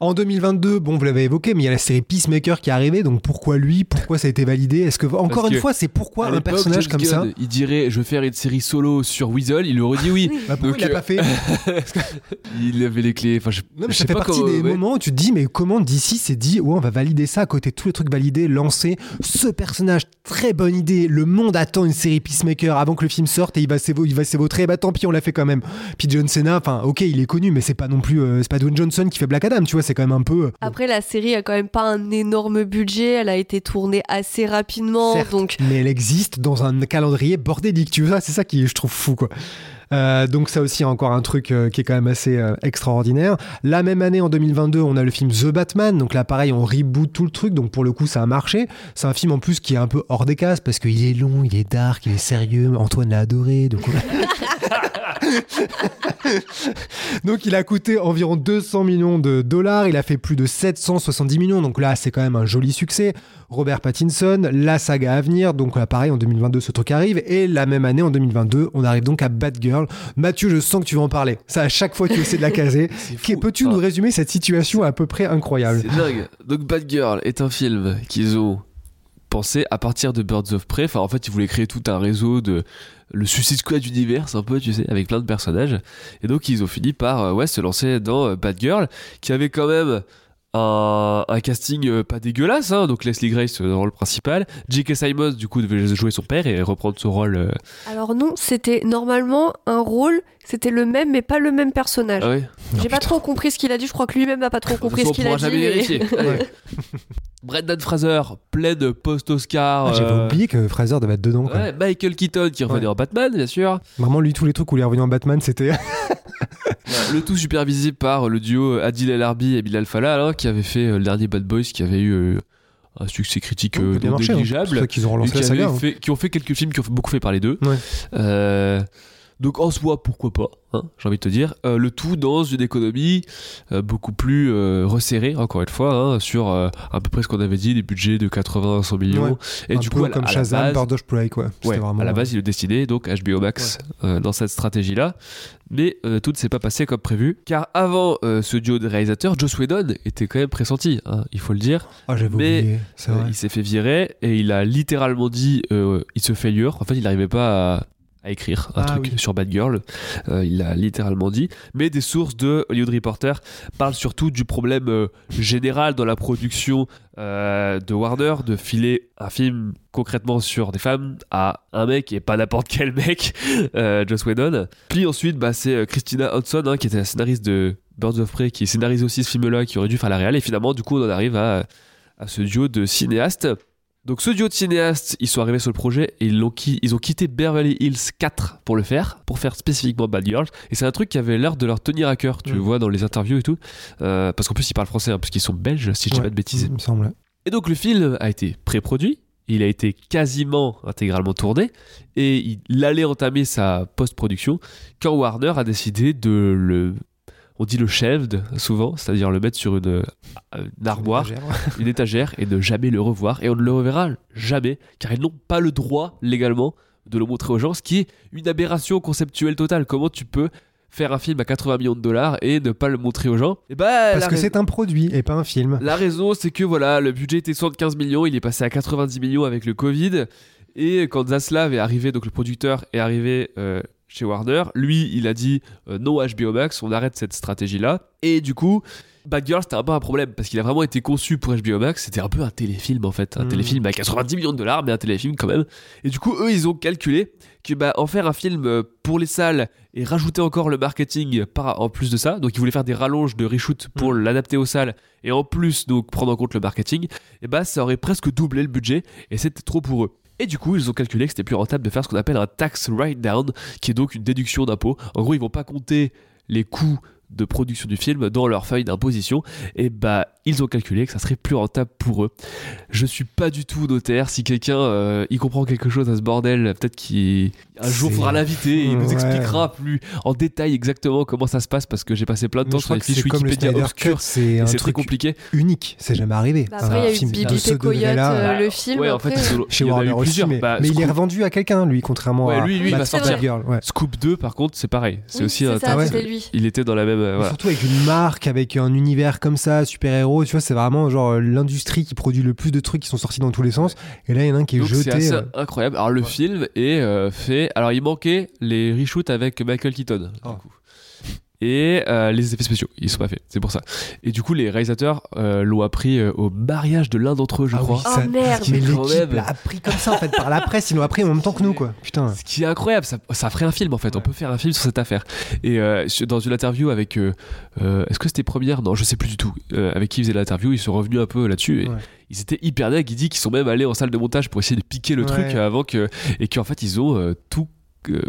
En 2022, bon, vous l'avez évoqué, mais il y a la série Peacemaker qui est arrivée, donc pourquoi lui? Pourquoi ça a été validé? Est-ce que, encore Parce une que fois, c'est pourquoi un personnage James comme ça? Il dirait je veux faire une série solo sur Weasel, il aurait dit oui. Bah, pourquoi Donc, il l'a euh, pas fait? Il avait les clés. Enfin, je, Non, mais je ça sais fait pas partie comment- des ouais. moments où tu te dis, mais comment d'ici s'est dit, ouais, on va valider ça à côté de tous les trucs validés, lancer ce personnage, très bonne idée. Le monde attend une série Peacemaker avant que le film sorte et il va il va s'évautrer. Bah tant pis, on l'a fait quand même. Puis John Cena, enfin, ok, il est connu, mais c'est pas non plus, euh, c'est pas Dwayne Johnson qui fait Black Adam, tu vois, c'est quand même un peu. euh, Après, la série a quand même pas un énorme budget. Elle a été tournée assez rapidement. Certes, donc, mais elle existe dans un calendrier bordélique, tu vois, c'est ça qui je trouve fou quoi. Euh, donc ça aussi encore un truc euh, qui est quand même assez euh, extraordinaire. La même année en 2022, on a le film The Batman. Donc là pareil, on reboot tout le truc. Donc pour le coup, ça a marché. C'est un film en plus qui est un peu hors des cases parce qu'il est long, il est dark, il est sérieux. Antoine l'a adoré. Donc Donc il a coûté environ 200 millions de dollars, il a fait plus de 770 millions, donc là c'est quand même un joli succès. Robert Pattinson, la saga à venir, donc là pareil en 2022 ce truc arrive, et la même année en 2022 on arrive donc à Batgirl. Mathieu je sens que tu vas en parler, ça à chaque fois tu essaies de la caser. Peux-tu Enfin, nous résumer cette situation à peu près incroyable C'est dingue. Donc Batgirl est un film qu'ils ont pensé à partir de Birds of Prey. Enfin, en fait, ils voulaient créer tout un réseau de le Suicide Squad univers, un peu, tu sais, avec plein de personnages. Et donc, ils ont fini par euh, ouais, se lancer dans euh, Batgirl, qui avait quand même un, un casting euh, pas dégueulasse. Hein, donc, Leslie Grace dans le rôle principal. J.K. Simons, du coup, devait jouer son père et reprendre son rôle. alors non, c'était normalement un rôle. C'était le même, mais pas le même personnage. Ah J'ai pas trop compris ce qu'il a dit. Je crois que lui-même n'a pas trop compris De ce qu'il a dit. jamais mais- vérifier. Ouais. Brendan Fraser, pleine post-Oscar. Ah, J'avais euh, oublié que Fraser devait être dedans. quoi. Ouais, Michael Keaton qui revenait Ouais. en Batman, bien sûr. Vraiment lui tous les trucs où il est revenu en Batman c'était... Le tout supervisé par le duo Adil El Arbi et Bilal Fallah, hein, qui avait fait euh, le dernier Bad Boys, qui avait eu euh, un succès critique euh, marché, hein. C'est négligeable. pour ça qu'ils ont et relancé qui, la saga. avaient hein. fait- qui ont fait quelques films qui ont beaucoup fait parler d'eux. Ouais. Euh, donc en soi, pourquoi pas, hein, j'ai envie de te dire. Euh, le tout dans une économie euh, beaucoup plus euh, resserrée, encore une fois, hein, sur à peu près ce qu'on avait dit, des budgets de 80 à 100 millions. Ouais. Et du peu coup, à comme à la Shazam, base- Bird of Prey quoi. Ouais, vraiment- à la base, il est destiné donc HBO Max dans cette stratégie-là. Mais tout ne s'est pas passé comme prévu. Car avant ce duo de réalisateurs, Joss Whedon était quand même pressenti, hein, il faut le dire. Ah j'avais oublié, c'est vrai. il s'est fait virer et il a littéralement dit il se failure. En fait, il n'arrivait pas à, à écrire un Ah truc oui. sur Batgirl. Euh, il l'a littéralement dit. Mais des sources de Hollywood Reporter parlent surtout du problème euh, général dans la production euh, de Warner de filer un film concrètement sur des femmes à un mec et pas n'importe quel mec, Joss Whedon. Puis ensuite, bah, c'est Christina Hodson hein, qui était la scénariste de Birds of Prey qui scénarise aussi ce film-là qui aurait dû faire la réal. Et finalement, du coup, on en arrive à à ce duo de cinéastes. Donc ce duo de cinéastes, ils sont arrivés sur le projet et ils, ont quitté Beverly Hills 4 pour le faire, pour faire spécifiquement Bad Girls. Et c'est un truc qui avait l'air de leur tenir à cœur, tu Mm. le vois dans les interviews et tout. Euh, parce qu'en plus ils parlent français, hein, parce qu'ils sont belges, si je dis Ouais, pas de bêtises. Il me semble. Et donc le film a été pré-produit, il a été quasiment intégralement tourné, et il allait entamer sa post-production quand Warner a décidé de le... On dit le shelved souvent, c'est-à-dire le mettre sur une, euh, une armoire une étagère et ne jamais le revoir. Et on ne le reverra jamais, car ils n'ont pas le droit légalement de le montrer aux gens, ce qui est une aberration conceptuelle totale. Comment tu peux faire un film à 80 millions de dollars et ne pas le montrer aux gens? Et bah, Parce que c'est un produit et pas un film. la raison, c'est que voilà, le budget était 75 millions, il est passé à 90 millions avec le Covid. Et quand Zaslav est arrivé, donc le producteur est arrivé euh, chez Warner, lui, il a dit euh, non HBO Max, on arrête cette stratégie-là. Et du coup, Bad Girl, c'était un peu un problème parce qu'il a vraiment été conçu pour HBO Max. C'était un peu un téléfilm en fait, un Mm. téléfilm à 90 millions de dollars, mais un téléfilm quand même. Et du coup, eux, ils ont calculé que bah, en faire un film euh, pour les salles et rajouter encore le marketing par, en plus de ça, donc ils voulaient faire des rallonges de reshoot pour l'adapter aux salles et en plus donc prendre en compte le marketing, et bah ça aurait presque doublé le budget et c'était trop pour eux. Et du coup, ils ont calculé que c'était plus rentable de faire ce qu'on appelle un tax write-down, qui est donc une déduction d'impôt. En gros, ils vont pas compter les coûts de production du film dans leur feuille d'imposition, et bah ils ont calculé que ça serait plus rentable pour eux. Je suis pas du tout notaire. Si quelqu'un euh, y comprend quelque chose à ce bordel, peut-être qu'il un jour faudra l'inviter et il nous Ouais. expliquera plus en détail exactement comment ça se passe parce que j'ai passé plein de temps sur les fiches c'est comme le Wikipédia obscures. C'est un très truc compliqué. unique, c'est jamais arrivé. Bah, après, il y a eu film et Coyote, euh, Bah, le film. ouais, en fait, ont- chez Warner aussi, mais, Bah, mais il est revendu à quelqu'un, lui, contrairement Ouais, à lui, lui, il va sortir. Girl. Scoop 2, par contre, c'est pareil. C'est aussi un lui. Il était dans la même. Euh, voilà. Surtout avec une marque, avec un univers comme ça, super-héros, tu vois, c'est vraiment genre l'industrie qui produit le plus de trucs qui sont sortis dans tous les sens. Et là, il y en a un qui est Donc c'est jeté. assez euh, incroyable. Alors le Ouais. film est euh, fait. Alors il manquait les reshoots avec Michael Keaton. du Oh. coup. Et euh, les effets spéciaux ils sont pas faits c'est pour ça et du coup les réalisateurs euh, l'ont appris euh, au mariage de l'un d'entre eux je Ah crois oui, Oh, ça- merde. Mais l'équipe l'a appris comme ça en fait par la presse, ils l'ont appris en même temps que nous quoi. Putain. Ce qui est incroyable, ça, ça ferait un film en fait. On peut faire un film sur cette affaire. Et euh, dans une interview avec, est-ce que c'était première? Non, je sais plus du tout. Euh, avec qui ils faisaient l'interview, ils sont revenus un peu là-dessus. Et Ouais. Ils étaient hyper dingues. Il dit qu'ils sont même allés en salle de montage pour essayer de piquer le Ouais. truc avant que et qu'en fait ils ont euh, tout. euh,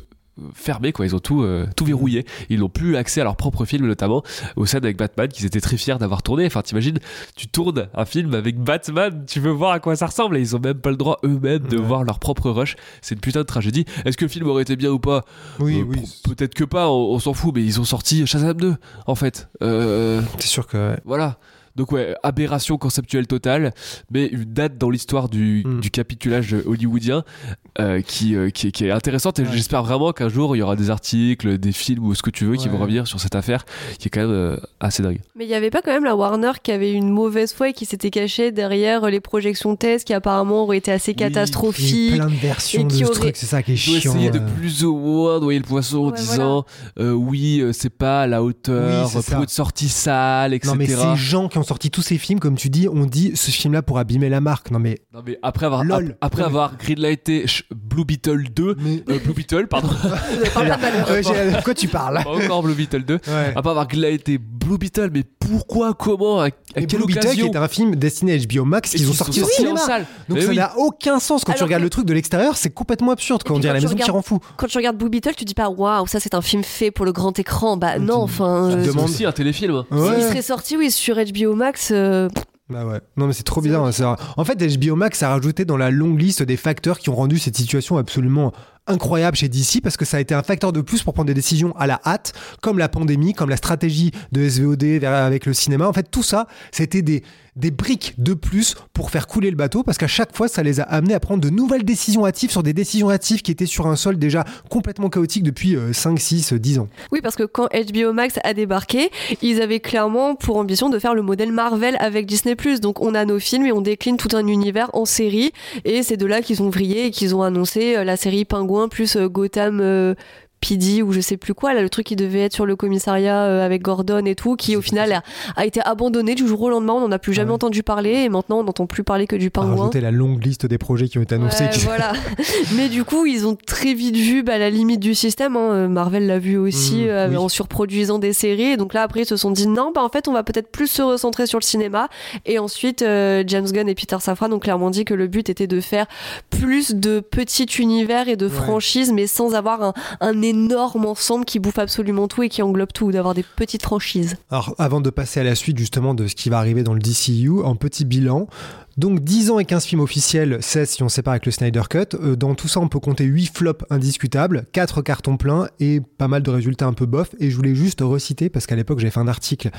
fermé quoi ils ont tout euh, tout verrouillé ils n'ont plus accès à leur propre film notamment au scènes avec Batman qu'ils étaient très fiers d'avoir tourné enfin t'imagines tu tournes un film avec Batman tu veux voir à quoi ça ressemble et ils ont même pas le droit eux-mêmes de Ouais. voir leur propre rush c'est une putain de tragédie est-ce que le film aurait été bien ou pas? Oui, Euh, oui. peut-être que pas on, on s'en fout mais ils ont sorti Shazam 2 en fait Euh, C'est sûr que. ouais. voilà donc ouais, aberration conceptuelle totale, mais une date dans l'histoire du, Mm. du capitulage hollywoodien euh, qui, euh, qui, est- qui est intéressante et Ouais. j'espère vraiment qu'un jour il y aura des articles, des films ou ce que tu veux qui vont revenir sur cette affaire qui est quand même euh, assez dingue. Mais il y avait pas quand même la Warner qui avait une mauvaise foi et qui s'était cachée derrière les projections test qui apparemment auraient été assez Il y a catastrophiques. plein de versions et de qui ce aurait- truc, c'est ça qui est chiant. essayé de plus ou moins noyer le poisson en disant euh, oui, c'est pas à la hauteur Oui, pour ça. une sortie sale, etc. Non mais ces gens qui ont sorti tous ces films, comme tu dis, on dit ce film-là pour abîmer la marque. Non mais Non, mais après avoir, Lol. ap- après Ouais. avoir greenlighté Sh- Blue Beetle 2, Mais- euh, Blue Beetle, pardon, quoi tu parles? Pas encore Blue Beetle 2, Ouais. après avoir greenlighté Blue Beetle, mais pourquoi, comment, à, à quelle Blue Beetle, qui occasion était un film destiné à HBO Max Et qu'ils ont qui sorti sont au cinéma. salle. Donc Mais ça oui. n'a aucun sens quand tu regardes le truc de l'extérieur, c'est complètement absurde quand on dirait la maison qui regardes- rend fou. Quand tu regardes Blue Beetle, tu dis pas waouh, ça c'est un film fait pour le grand écran. Bah non, enfin. Tu euh, demandes- aussi un téléfilm. hein. Ouais. S'il serait sorti, oui, sur HBO Max, euh, Bah ouais. Non mais c'est trop bizarre. hein. En fait, HBO Max a rajouté dans la longue liste des facteurs qui ont rendu cette situation absolument incroyable chez DC parce que ça a été un facteur de plus pour prendre des décisions à la hâte, comme la pandémie, comme la stratégie de SVOD avec le cinéma. En fait, tout ça, c'était des des briques de plus pour faire couler le bateau parce qu'à chaque fois ça les a amenés à prendre de nouvelles décisions hâtives sur des décisions hâtives qui étaient sur un sol déjà complètement chaotique depuis euh, 5, 6, 10 ans. Oui, parce que quand HBO Max a débarqué, ils avaient clairement pour ambition de faire le modèle Marvel avec Disney+. Donc on a nos films et on décline tout un univers en série. Et c'est de là qu'ils ont vrillé et qu'ils ont annoncé euh, la série Pingouin plus euh, Gotham... PD ou je sais plus quoi, là, le truc qui devait être sur le commissariat euh, avec Gordon et tout, qui au final a, a été abandonné du jour au lendemain, on n'en a plus jamais Ah ouais. entendu parler et maintenant on n'entend plus parler que du pingouin. rajouter la longue liste des projets qui ont été annoncés. Ouais, qui- voilà. Mais du coup, ils ont très vite vu bah, la limite du système. hein. Euh, Marvel l'a vu aussi Mmh, euh, oui. en surproduisant des séries. Et donc là, après, ils se sont dit non, bah, en fait, on va peut-être plus se recentrer sur le cinéma. Et ensuite, euh, James Gunn et Peter Safran ont clairement dit que le but était de faire plus de petits univers et de Ouais. franchises, mais sans avoir un, un énorme ensemble qui bouffe absolument tout et qui englobe tout, d'avoir des petites franchises. Alors, avant de passer à la suite justement de ce qui va arriver dans le DCU, en petit bilan. Donc 10 ans et 15 films officiels, 16 si on sépare avec le Snyder Cut. Euh, dans tout ça, on peut compter 8 flops indiscutables, 4 cartons pleins et pas mal de résultats un peu bof. Et je voulais juste reciter, parce qu'à l'époque j'avais fait un article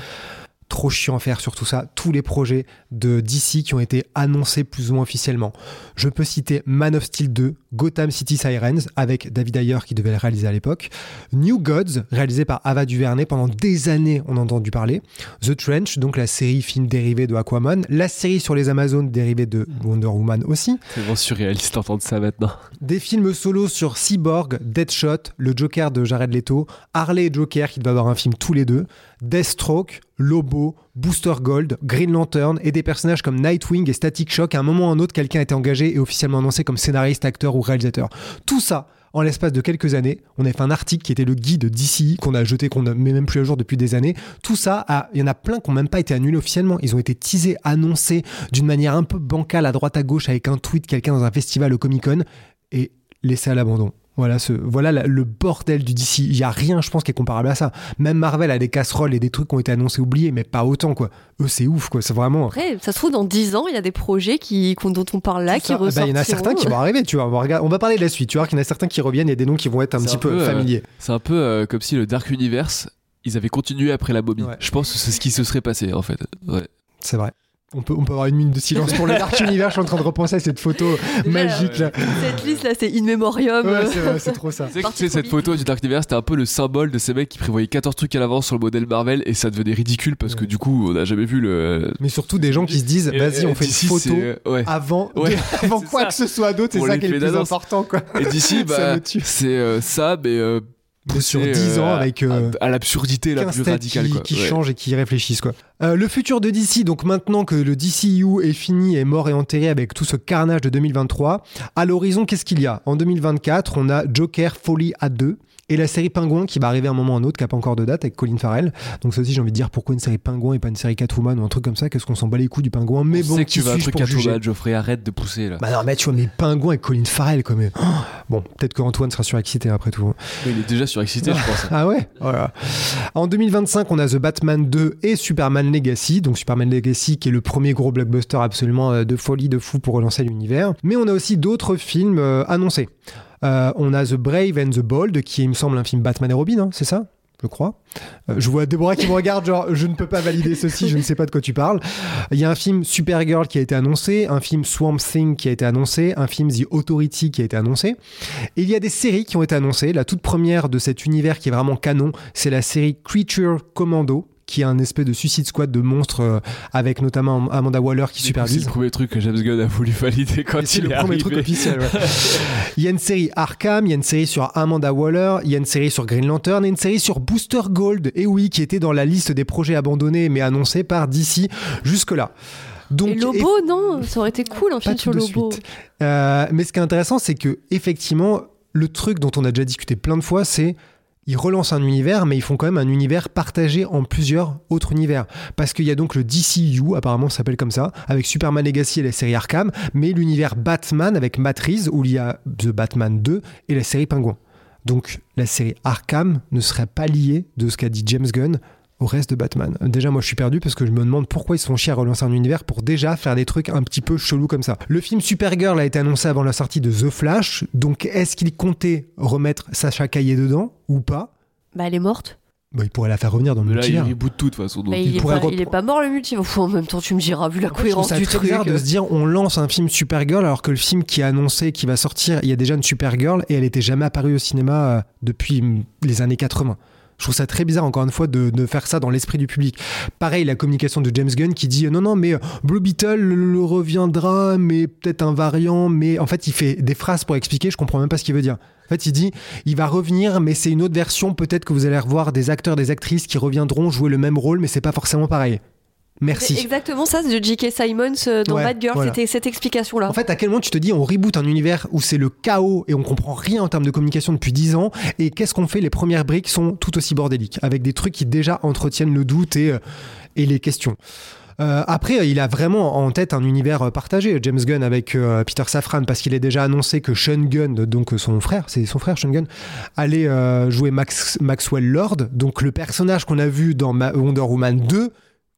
trop chiant à faire sur tout ça, tous les projets de DC qui ont été annoncés plus ou moins officiellement. Je peux citer Man of Steel 2, Gotham City Sirens, avec David Ayer qui devait le réaliser à l'époque, New Gods, réalisé par Ava DuVernay, pendant des années on a entendu parler, The Trench, donc la série film dérivée de Aquaman, la série sur les Amazones dérivée de Wonder Woman aussi, C'est vraiment surréaliste d'entendre ça maintenant. des films solos sur Cyborg, Deadshot, le Joker de Jared Leto, Harley et Joker qui doivent avoir un film tous les deux, Deathstroke, Lobo, Booster Gold, Green Lantern et des personnages comme Nightwing et Static Shock. À un moment ou un autre, quelqu'un a été engagé et officiellement annoncé comme scénariste, acteur ou réalisateur. Tout ça, en l'espace de quelques années, on a fait un article qui était le guide DCI qu'on a jeté, qu'on ne met même plus à jour depuis des années. Tout ça, il y en a plein qui n'ont même pas été annulés officiellement. Ils ont été teasés, annoncés d'une manière un peu bancale à droite à gauche avec un tweet, quelqu'un dans un festival au Comic Con et laissés à l'abandon. Voilà, ce, voilà la- le bordel du DC. Il y a rien, je pense, qui est comparable à ça. Même Marvel a des casseroles et des trucs qui ont été annoncés, oubliés, mais pas autant, quoi. Eux, c'est ouf, quoi. C'est vraiment. Après, ça se trouve, dans 10 ans, il y a des projets qui, dont on parle là, qui ça. Eh ben, ressortent. Il y en a certains qui vont arriver, tu vois. On va, regarder- on va parler de la suite. Tu vois qu'il y en a certains qui reviennent et des noms qui vont être un petit un peu, peu, euh, familiers. C'est un peu euh, comme si le Dark Universe, ils avaient continué après la. Ouais. Je pense que c'est ce qui se serait passé en fait. Ouais. C'est vrai. On peut, on peut avoir une minute de silence pour le Dark Universe. Je suis en train de repenser à cette photo Déjà, magique, là. Cette liste là, c'est in memoriam. Ouais, euh, c'est vrai, c'est trop ça. Tu sais, cette vite. photo du Dark Universe, c'était un peu le symbole de ces mecs qui prévoyaient 14 trucs à l'avance sur le modèle Marvel et ça devenait ridicule parce que Ouais. du coup, on n'a jamais vu le. Mais surtout des gens qui se disent, vas-y, on fait une photo Ouais. avant, Ouais, de- avant quoi ça. que ce soit d'autre. C'est ça qui est le plus important, quoi. Et d'ici, bah, c'est euh, ça, mais euh, sur 10 ans euh, avec, euh, à, à l'absurdité la 15 plus radicale. qui, quoi. qui Ouais. changent et qui réfléchissent quoi. Euh, le futur de DC, donc maintenant que le DCU est fini, est mort et enterré avec tout ce carnage de 2023, à l'horizon qu'est-ce qu'il y a? En 2024, on a Joker Folie à 2 et la série Pingouin qui va arriver à un moment ou un autre, qui n'a pas encore de date avec Colin Farrell. Donc ça aussi j'ai envie de dire pourquoi une série Pingouin et pas une série Catwoman ou un truc comme ça, qu'est-ce qu'on s'en bat les coups du Pingouin Mais On bon, sait que tu veux un truc Catwoman, Geoffrey, arrête de pousser là. bah non mais tu vois mais Pingouin et Colin Farrell quand même. Oh bon, peut-être que Antoine sera surexcité après tout. Mais il est déjà surexcité, je pense. Ah ouais Voilà. En 2025, on a The Batman 2 et Superman Legacy. Donc Superman Legacy qui est le premier gros blockbuster absolument euh, de folie, de fou pour relancer l'univers. Mais on a aussi d'autres films euh, annoncés. Euh, on a The Brave and the Bold qui est, il me semble, un film Batman et Robin, hein, c'est ça je crois. Euh, je vois Déborah qui me regarde, genre, je ne peux pas valider ceci, je ne sais pas de quoi tu parles. Il y a un film Supergirl qui a été annoncé, un film Swamp Thing qui a été annoncé, un film The Authority qui a été annoncé. Et il y a des séries qui ont été annoncées. La toute première de cet univers qui est vraiment canon, c'est la série Creature Commando qui est un espèce de Suicide Squad de monstres euh, avec notamment Amanda Waller qui C'est supervise. le premier truc que James Gunn a voulu valider quand C'est il le est premier arrivé. truc officiel. ouais. il y a une série Arkham, il y a une série sur Amanda Waller, il y a une série sur Green Lantern et une série sur Booster Gold. Et oui, qui était dans la liste des projets abandonnés mais annoncés par DC jusque-là. Donc, et Lobo, non Ça aurait été cool un film sur Lobo. Euh, mais ce qui est intéressant, c'est que effectivement, le truc dont on a déjà discuté plein de fois, c'est ils relancent un univers, mais ils font quand même un univers partagé en plusieurs autres univers. Parce qu'il y a donc le DCU, apparemment ça s'appelle comme ça, avec Superman Legacy et la série Arkham, mais l'univers Batman avec Matt Reeves, où il y a The Batman 2 et la série Pingouin. Donc la série Arkham ne serait pas liée de ce qu'a dit James Gunn au reste de Batman. Déjà, moi, je suis perdu parce que je me demande pourquoi ils se font chier à relancer un univers pour déjà faire des trucs un petit peu chelous comme ça. Le film Supergirl a été annoncé avant la sortie de The Flash, donc est-ce qu'il comptait remettre Sacha Caillé dedans ou pas? Bah, elle est morte. bah, Il pourrait la faire revenir dans le Mais là, il reboot tout de toute façon. donc Bah, il il, est pourrait pas, il est pas mort le multivers. Pff, En même temps, tu me diras, vu la cohérence ça du truc. bizarre de se dire on lance un film Supergirl alors que le film qui est annoncé qui va sortir, il y a déjà une Supergirl et elle était jamais apparue au cinéma euh, depuis mm, les années 80. Je trouve ça très bizarre encore une fois de, de faire ça dans l'esprit du public. Pareil, la communication de James Gunn qui dit non non mais euh, Blue Beetle le reviendra mais peut-être un variant mais en fait il fait des phrases pour expliquer, je comprends même pas ce qu'il veut dire. En fait, il dit il va revenir mais c'est une autre version, peut-être que vous allez revoir des acteurs des actrices qui reviendront jouer le même rôle mais c'est pas forcément pareil. C'est Merci. exactement ça, c'est de J.K. Simons euh, dans Ouais, Bad Girl. voilà. C'était cette explication-là. En fait, à quel moment tu te dis on reboot un univers où c'est le chaos et on comprend rien en termes de communication depuis 10 ans et qu'est-ce qu'on fait? Les premières briques sont tout aussi bordéliques avec des trucs qui déjà entretiennent le doute et, euh, et les questions. Euh, après, il a vraiment en tête un univers partagé, James Gunn avec euh, Peter Safran, parce qu'il est déjà annoncé que Sean Gunn, donc son frère, c'est son frère Sean Gunn, allait euh, jouer Max, Maxwell Lord, donc le personnage qu'on a vu dans Ma- Wonder Woman 2,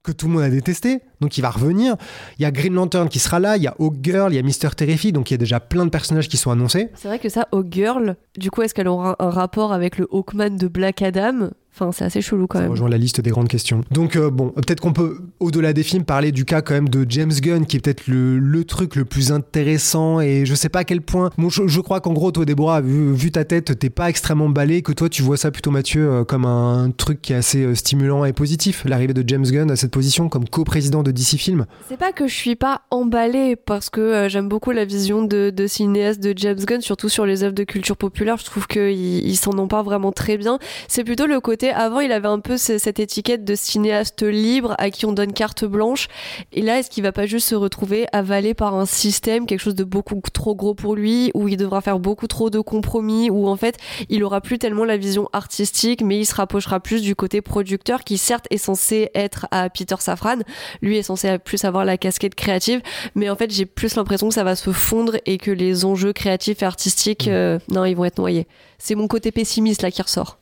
que tout le monde a détesté, donc il va revenir. Il y a Green Lantern qui sera là, il y a Hawk Girl, il y a Mister Terrific, donc il y a déjà plein de personnages qui sont annoncés. C'est vrai que ça, Hawk Girl, du coup, est-ce qu'elle aura un rapport avec le Hawkman de Black Adam? Enfin, c'est assez chelou quand Ça même. rejoint la liste des grandes questions. Donc euh, bon, peut-être qu'on peut, au-delà des films, parler du cas quand même de James Gunn, qui est peut-être le, le truc le plus intéressant. Et je sais pas à quel point. Bon, je, je crois qu'en gros, toi, Déborah, vu, vu ta tête, t'es pas extrêmement balé, que toi, tu vois ça plutôt, Mathieu, euh, comme un truc qui est assez euh, stimulant et positif. L'arrivée de James Gunn à cette position comme co-président de DC Film. C'est pas que je suis pas emballée parce que euh, j'aime beaucoup la vision de, de cinéaste de James Gunn, surtout sur les œuvres de culture populaire. Je trouve qu'il il, s'en empare vraiment très bien. C'est plutôt le côté. Avant, il avait un peu ce- cette étiquette de cinéaste libre à qui on donne carte blanche. Et là, est-ce qu'il va pas juste se retrouver avalé par un système, quelque chose de beaucoup trop gros pour lui, où il devra faire beaucoup trop de compromis, où en fait, il aura plus tellement la vision artistique, mais il se rapprochera plus du côté producteur qui certes est censé être à Peter Safran, lui est censé plus avoir la casquette créative, mais en fait j'ai plus l'impression que ça va se fondre et que les enjeux créatifs et artistiques, Mm. euh, non, ils vont être noyés. C'est mon côté pessimiste là qui ressort.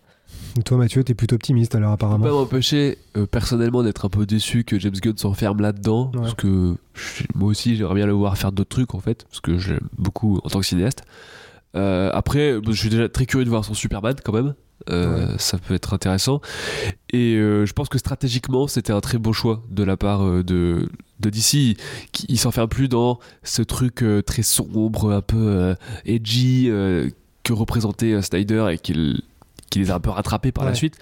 Toi, Mathieu, t'es plutôt optimiste alors, Je peux apparemment. pas m'empêcher euh, personnellement d'être un peu déçu que James Gunn s'enferme là-dedans Ouais. parce que je- moi aussi j'aimerais bien le voir faire d'autres trucs en fait parce que j'aime beaucoup en tant que cinéaste Euh, après je suis déjà très curieux de voir son Superman quand même Euh, ça peut être intéressant et je pense que stratégiquement c'était un très beau choix de la part de, de DC qui il s'enferme plus dans ce truc très sombre un peu edgy que représentait Snyder et qu'il qui les a un peu rattrapés par la suite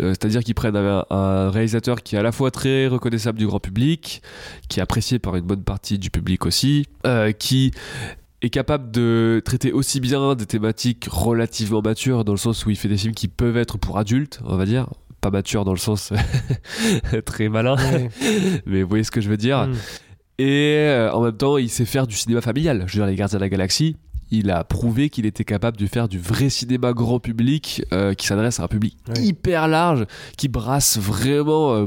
euh, C'est-à-dire qu'ils prennent un, un réalisateur qui est à la fois très reconnaissable du grand public, qui est apprécié par une bonne partie du public aussi, euh, qui est capable de traiter aussi bien des thématiques relativement matures, dans le sens où il fait des films qui peuvent être pour adultes, on va dire. Pas matures dans le sens très malin, Ouais. mais vous voyez ce que je veux dire. Mm. Et euh, en même temps, il sait faire du cinéma familial. Je veux dire, Les Gardiens de la Galaxie, il a prouvé qu'il était capable de faire du vrai cinéma grand public euh, qui s'adresse à un public hyper large, qui brasse vraiment euh,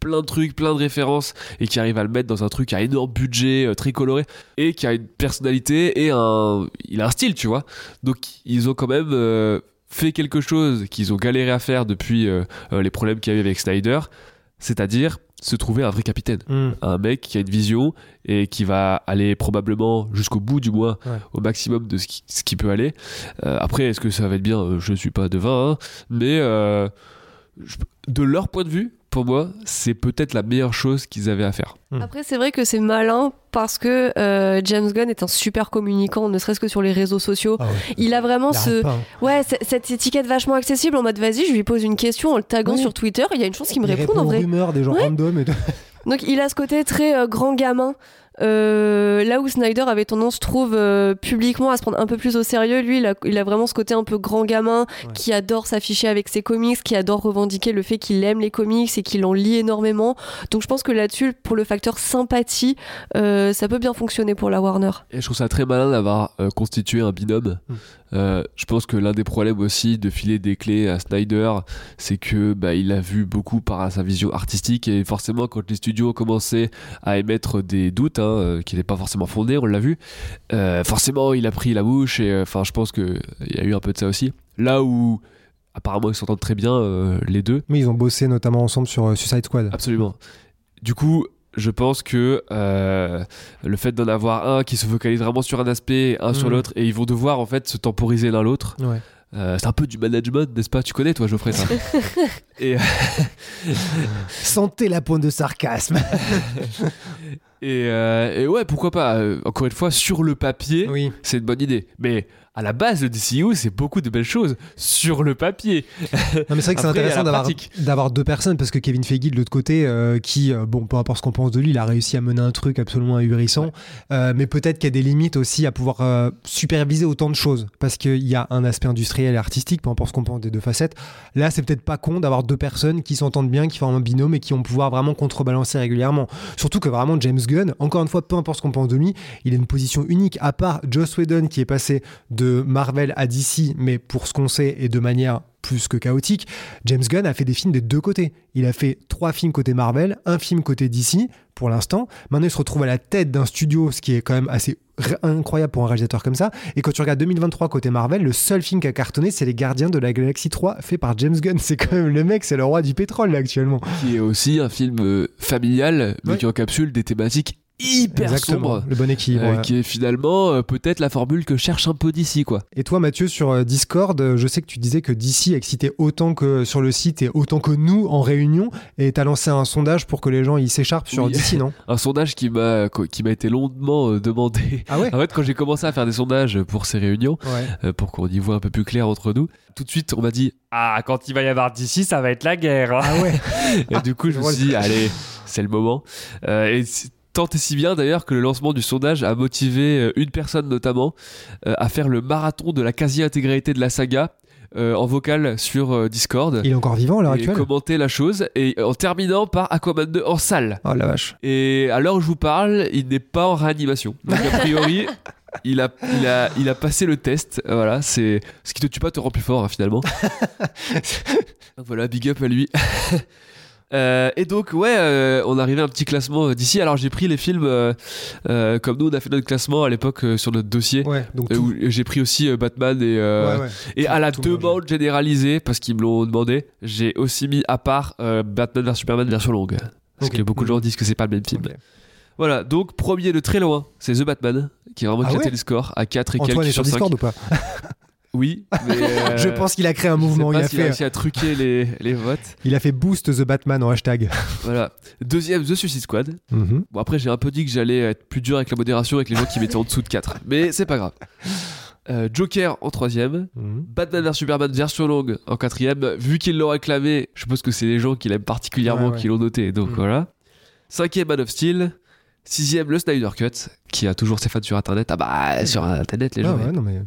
plein de trucs, plein de références et qui arrive à le mettre dans un truc à énorme budget, euh, très coloré et qui a une personnalité et un. Il a un style, tu vois. Donc, ils ont quand même. euh, fait quelque chose qu'ils ont galéré à faire depuis les problèmes qu'il y avait avec Snyder, c'est-à-dire se trouver un vrai capitaine Mm. un mec qui a une vision et qui va aller probablement jusqu'au bout du moins Ouais. au maximum de ce qui, ce qui peut aller Euh, après est-ce que ça va être bien? Euh, je ne suis pas devin hein. mais euh, je- de leur point de vue pour moi c'est peut-être la meilleure chose qu'ils avaient à faire Après, c'est vrai que c'est malin parce que euh, James Gunn est un super communicant, ne serait-ce que sur les réseaux sociaux. Ah ouais. Il a vraiment Il ce. pas, hein. Ouais, cette étiquette vachement accessible en mode vas-y, je lui pose une question en le taguant sur Twitter, il y a une chance qu'il me réponde en répond aux vrai. rumeurs des gens Ouais. random et tout. Donc il a ce côté très euh, grand gamin. Euh, là où Snyder avait tendance, je trouve, euh, publiquement à se prendre un peu plus au sérieux, lui, il a, il a vraiment ce côté un peu grand gamin Ouais. qui adore s'afficher avec ses comics, qui adore revendiquer le fait qu'il aime les comics et qu'il en lit énormément. Donc je pense que là-dessus, pour le facteur sympathie, euh, ça peut bien fonctionner pour la Warner. et je trouve ça très malin d'avoir euh, constitué un binôme Mm. Euh, je pense que l'un des problèmes aussi de filer des clés à Snyder c'est que bah, il a vu beaucoup par sa vision artistique et forcément quand les studios ont commencé à émettre des doutes hein, euh, qui n'étaient pas forcément fondés on l'a vu euh, forcément il a pris la mouche et enfin je pense que il y a eu un peu de ça aussi. Là où apparemment ils s'entendent très bien euh, les deux. Mais ils ont bossé notamment ensemble sur Suicide Squad. absolument. Du coup je pense que euh, le fait d'en avoir un qui se focalise vraiment sur un aspect, un sur Mhm. l'autre, et ils vont devoir en fait se temporiser l'un l'autre. Ouais. Euh, c'est un peu du management, n'est-ce pas? Tu connais toi, Geoffrey ça? Et, Sentez la pointe de sarcasme. et, euh, et ouais, pourquoi pas? Euh, Encore une fois, sur le papier, oui. c'est une bonne idée. Mais à la base, le DCU, c'est beaucoup de belles choses sur le papier. Non, mais c'est vrai que c'est intéressant d'avoir, deux personnes parce que Kevin Feige de l'autre côté, euh, qui, euh, bon, peu importe ce qu'on pense de lui, il a réussi à mener un truc absolument ahurissant. Euh, mais peut-être qu'il y a des limites aussi à pouvoir euh, superviser autant de choses parce qu'il y a un aspect industriel et artistique, peu importe ce qu'on pense des deux facettes. Là, c'est peut-être pas con d'avoir deux personnes qui s'entendent bien, qui forment un binôme et qui vont pouvoir vraiment contrebalancer régulièrement. Surtout que vraiment, James Gunn, encore une fois, peu importe ce qu'on pense de lui, il a une position unique, à part Joss Whedon qui est passé de Marvel à DC, mais pour ce qu'on sait et de manière plus que chaotique, James Gunn a fait des films des deux côtés. Il a fait trois films côté Marvel, un film côté DC pour l'instant. Maintenant, il se retrouve à la tête d'un studio, ce qui est quand même assez incroyable pour un réalisateur comme ça. Et quand tu regardes 2023 côté Marvel, le seul film qui a cartonné, c'est Les Gardiens de la Galaxie 3, fait par James Gunn. C'est quand même le mec, c'est le roi du pétrole là actuellement. Qui est aussi un film euh, familial, mais Ouais. qui encapsule des thématiques hyper Exactement, sombres. le bon équilibre. euh, ouais. Qui est finalement euh, peut-être la formule que cherche un peu d'ici, quoi. Et toi, Mathieu, sur euh, Discord, euh, je sais que tu disais que DC excitait autant que sur le site et autant que nous en réunion. Et tu as lancé un sondage pour que les gens ils s'écharpent sur Oui. DC, non Un sondage qui m'a qui m'a été longuement demandé. Ah ouais En fait, quand j'ai commencé à faire des sondages pour ces réunions, Ouais. pour qu'on y voit un peu plus clair entre nous, tout de suite on m'a dit Ah, quand il va y avoir d'ici, ça va être la guerre. hein. Ah ouais Et du coup, je me suis dit Allez, c'est le moment. Euh, et tant et si bien d'ailleurs que le lancement du sondage a motivé euh, une personne notamment euh, à faire le marathon de la quasi-intégralité de la saga. euh, en vocal sur euh, Discord Il est encore vivant à l'heure actuelle commenter la chose et en terminant par Aquaman 2 en salle Oh la vache. et à l'heure où je vous parle, il n'est pas en réanimation. Donc a priori, il a, il a, il a passé le test. Voilà, c'est ce qui te tue pas te rend plus fort hein, finalement. Donc voilà, big up à lui. Euh, et donc ouais, euh, on arrivait à un petit classement euh, d'ici. Alors j'ai pris les films euh, euh, comme nous on a fait notre classement à l'époque euh, sur notre dossier. Ouais, donc où j'ai pris aussi Batman et, euh, Ouais, ouais. et à la demande généralisée parce qu'ils me l'ont demandé, j'ai aussi mis à part euh, Batman vs Superman version longue parce que beaucoup de gens disent que c'est pas le même film. Voilà, donc premier de très loin, c'est The Batman, qui a vraiment Ah éclaté ouais le score à 4 et Antoine quelques est sur sur 5. Discord ou pas? Oui, mais euh, Je pense qu'il a créé un je sais mouvement. pas Il a, fait, réussi à truquer les, les votes. il a fait boost The Batman en hashtag. Voilà. Deuxième, The Suicide Squad. Mhm. Bon, après, j'ai un peu dit que j'allais être plus dur avec la modération avec les gens qui mettaient en dessous de 4. Mais c'est pas grave. Euh, Joker en troisième. Mhm. Batman vs Superman version longue en quatrième. Vu qu'ils l'ont réclamé, je suppose que c'est les gens qui l'aiment particulièrement Ouais, ouais. qui l'ont noté. Donc Mm. voilà. Cinquième Man of Steel. Sixième, le Snyder Cut, qui a toujours ses fans sur Internet. Ah bah, sur Internet, les Ah gens. ouais, non mais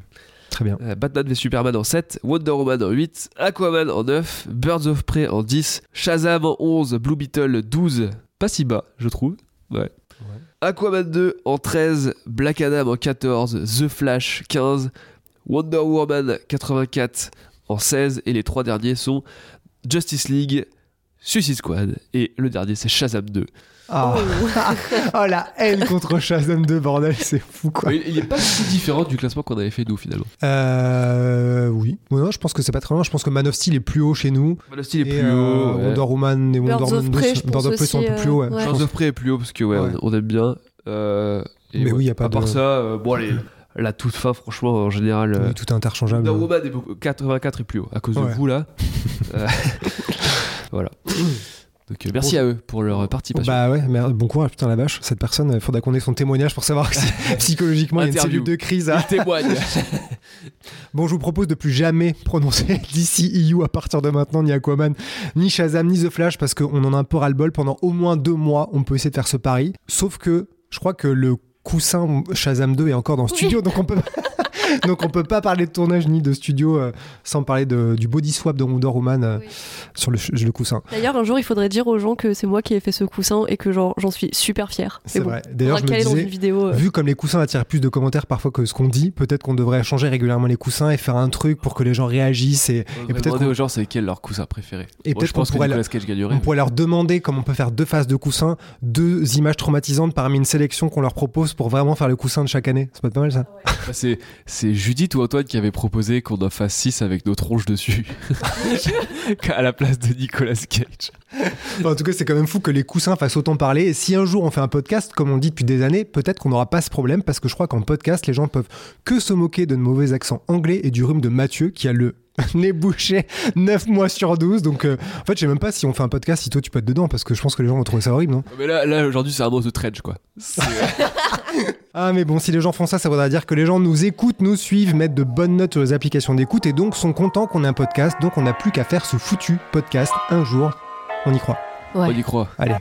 très bien. Euh, Batman v Superman en 7, Wonder Woman en 8, Aquaman en 9, Birds of Prey en 10, Shazam en 11, Blue Beetle 12, pas si bas, je trouve. Ouais. Aquaman 2 en 13, Black Adam en 14, The Flash 15, Wonder Woman 84 en 16, et les trois derniers sont Justice League, Suicide Squad, et le dernier c'est Shazam 2. Ah. oh la haine contre Shazam 2, bordel, c'est fou quoi. Il, il est pas si différent du classement qu'on avait fait nous finalement. Euh, oui. Ouais, non, je pense que c'est pas très loin. Je pense que Man of Steel est plus haut chez nous. Man of Steel est Et, plus euh, haut. ouais. Wonder Woman et Wonder Woman 2 Prey, je Birds pense of Prey sont un peu plus haut. Ouais. euh, ouais. Birds of Prey est plus haut parce que ouais, Ouais. on, on aime bien. Euh, et Mais ouais, oui, y a pas à part de- ça, euh, bon, allez, la toute fin, franchement, en général. euh, Oui, tout est interchangeable. Wonder Woman est beaucoup- 84 est plus haut à cause Ouais. de vous là. Euh, voilà. Donc euh, merci Bon. à eux pour leur participation. Bah ouais, mais bon courage, putain la vache. Cette personne, il faudra qu'on ait son témoignage pour savoir si psychologiquement il y a une cellule de crise. à- Il témoigne. Bon, je vous propose de plus jamais prononcer DCEU à partir de maintenant, ni Aquaman, ni Shazam, ni The Flash, parce qu'on en a un peu ras-le-bol. Pendant au moins deux mois, on peut essayer de faire ce pari. Sauf que je crois que le coussin Shazam 2 est encore dans le studio, donc on peut. Donc on peut pas parler de tournage ni de studio euh, sans parler de- du body swap de Wonder Woman euh, Oui. sur le, le coussin. D'ailleurs, un jour, il faudrait dire aux gens que c'est moi qui ai fait ce coussin et que genre j'en suis super fier. C'est vrai. D'ailleurs, je me caler dans disais, une vidéo. euh, Vu comme les coussins attirent plus de commentaires parfois que ce qu'on dit, peut-être qu'on devrait changer régulièrement les coussins et faire un truc pour que les gens réagissent et, peut-être demander aux gens c'est quel leur coussin préféré. Et peut-être qu'on pourrait gagnerait. on pourrait leur demander comment on peut faire deux faces de coussins, deux images traumatisantes parmi une sélection qu'on leur propose pour vraiment faire le coussin de chaque année. C'est pas mal ça Bah, c'est, c'est Judith ou Antoine qui avait proposé qu'on en fasse 6 avec nos tronches dessus. à la place de Nicolas Cage. Enfin, En tout cas, c'est quand même fou que les coussins fassent autant parler. Et si un jour on fait un podcast, comme on dit depuis des années, peut-être qu'on n'aura pas ce problème parce que je crois qu'en podcast, les gens peuvent que se moquer de nos mauvais accents anglais et du rhume de Mathieu qui a le nez bouché 9 mois sur 12. Donc, euh, en fait, je sais même pas si on fait un podcast, si toi tu peux être dedans parce que je pense que les gens vont trouver ça horrible, non? Mais là, là aujourd'hui, c'est un mot de trench quoi. Ah, mais bon, si les gens font ça, ça voudra dire que les gens nous écoutent, nous suivent, mettent de bonnes notes sur les applications d'écoute et donc sont contents qu'on ait un podcast. Donc, on n'a plus qu'à faire ce foutu podcast un jour. On y croit. ouais. On y croit. Allez,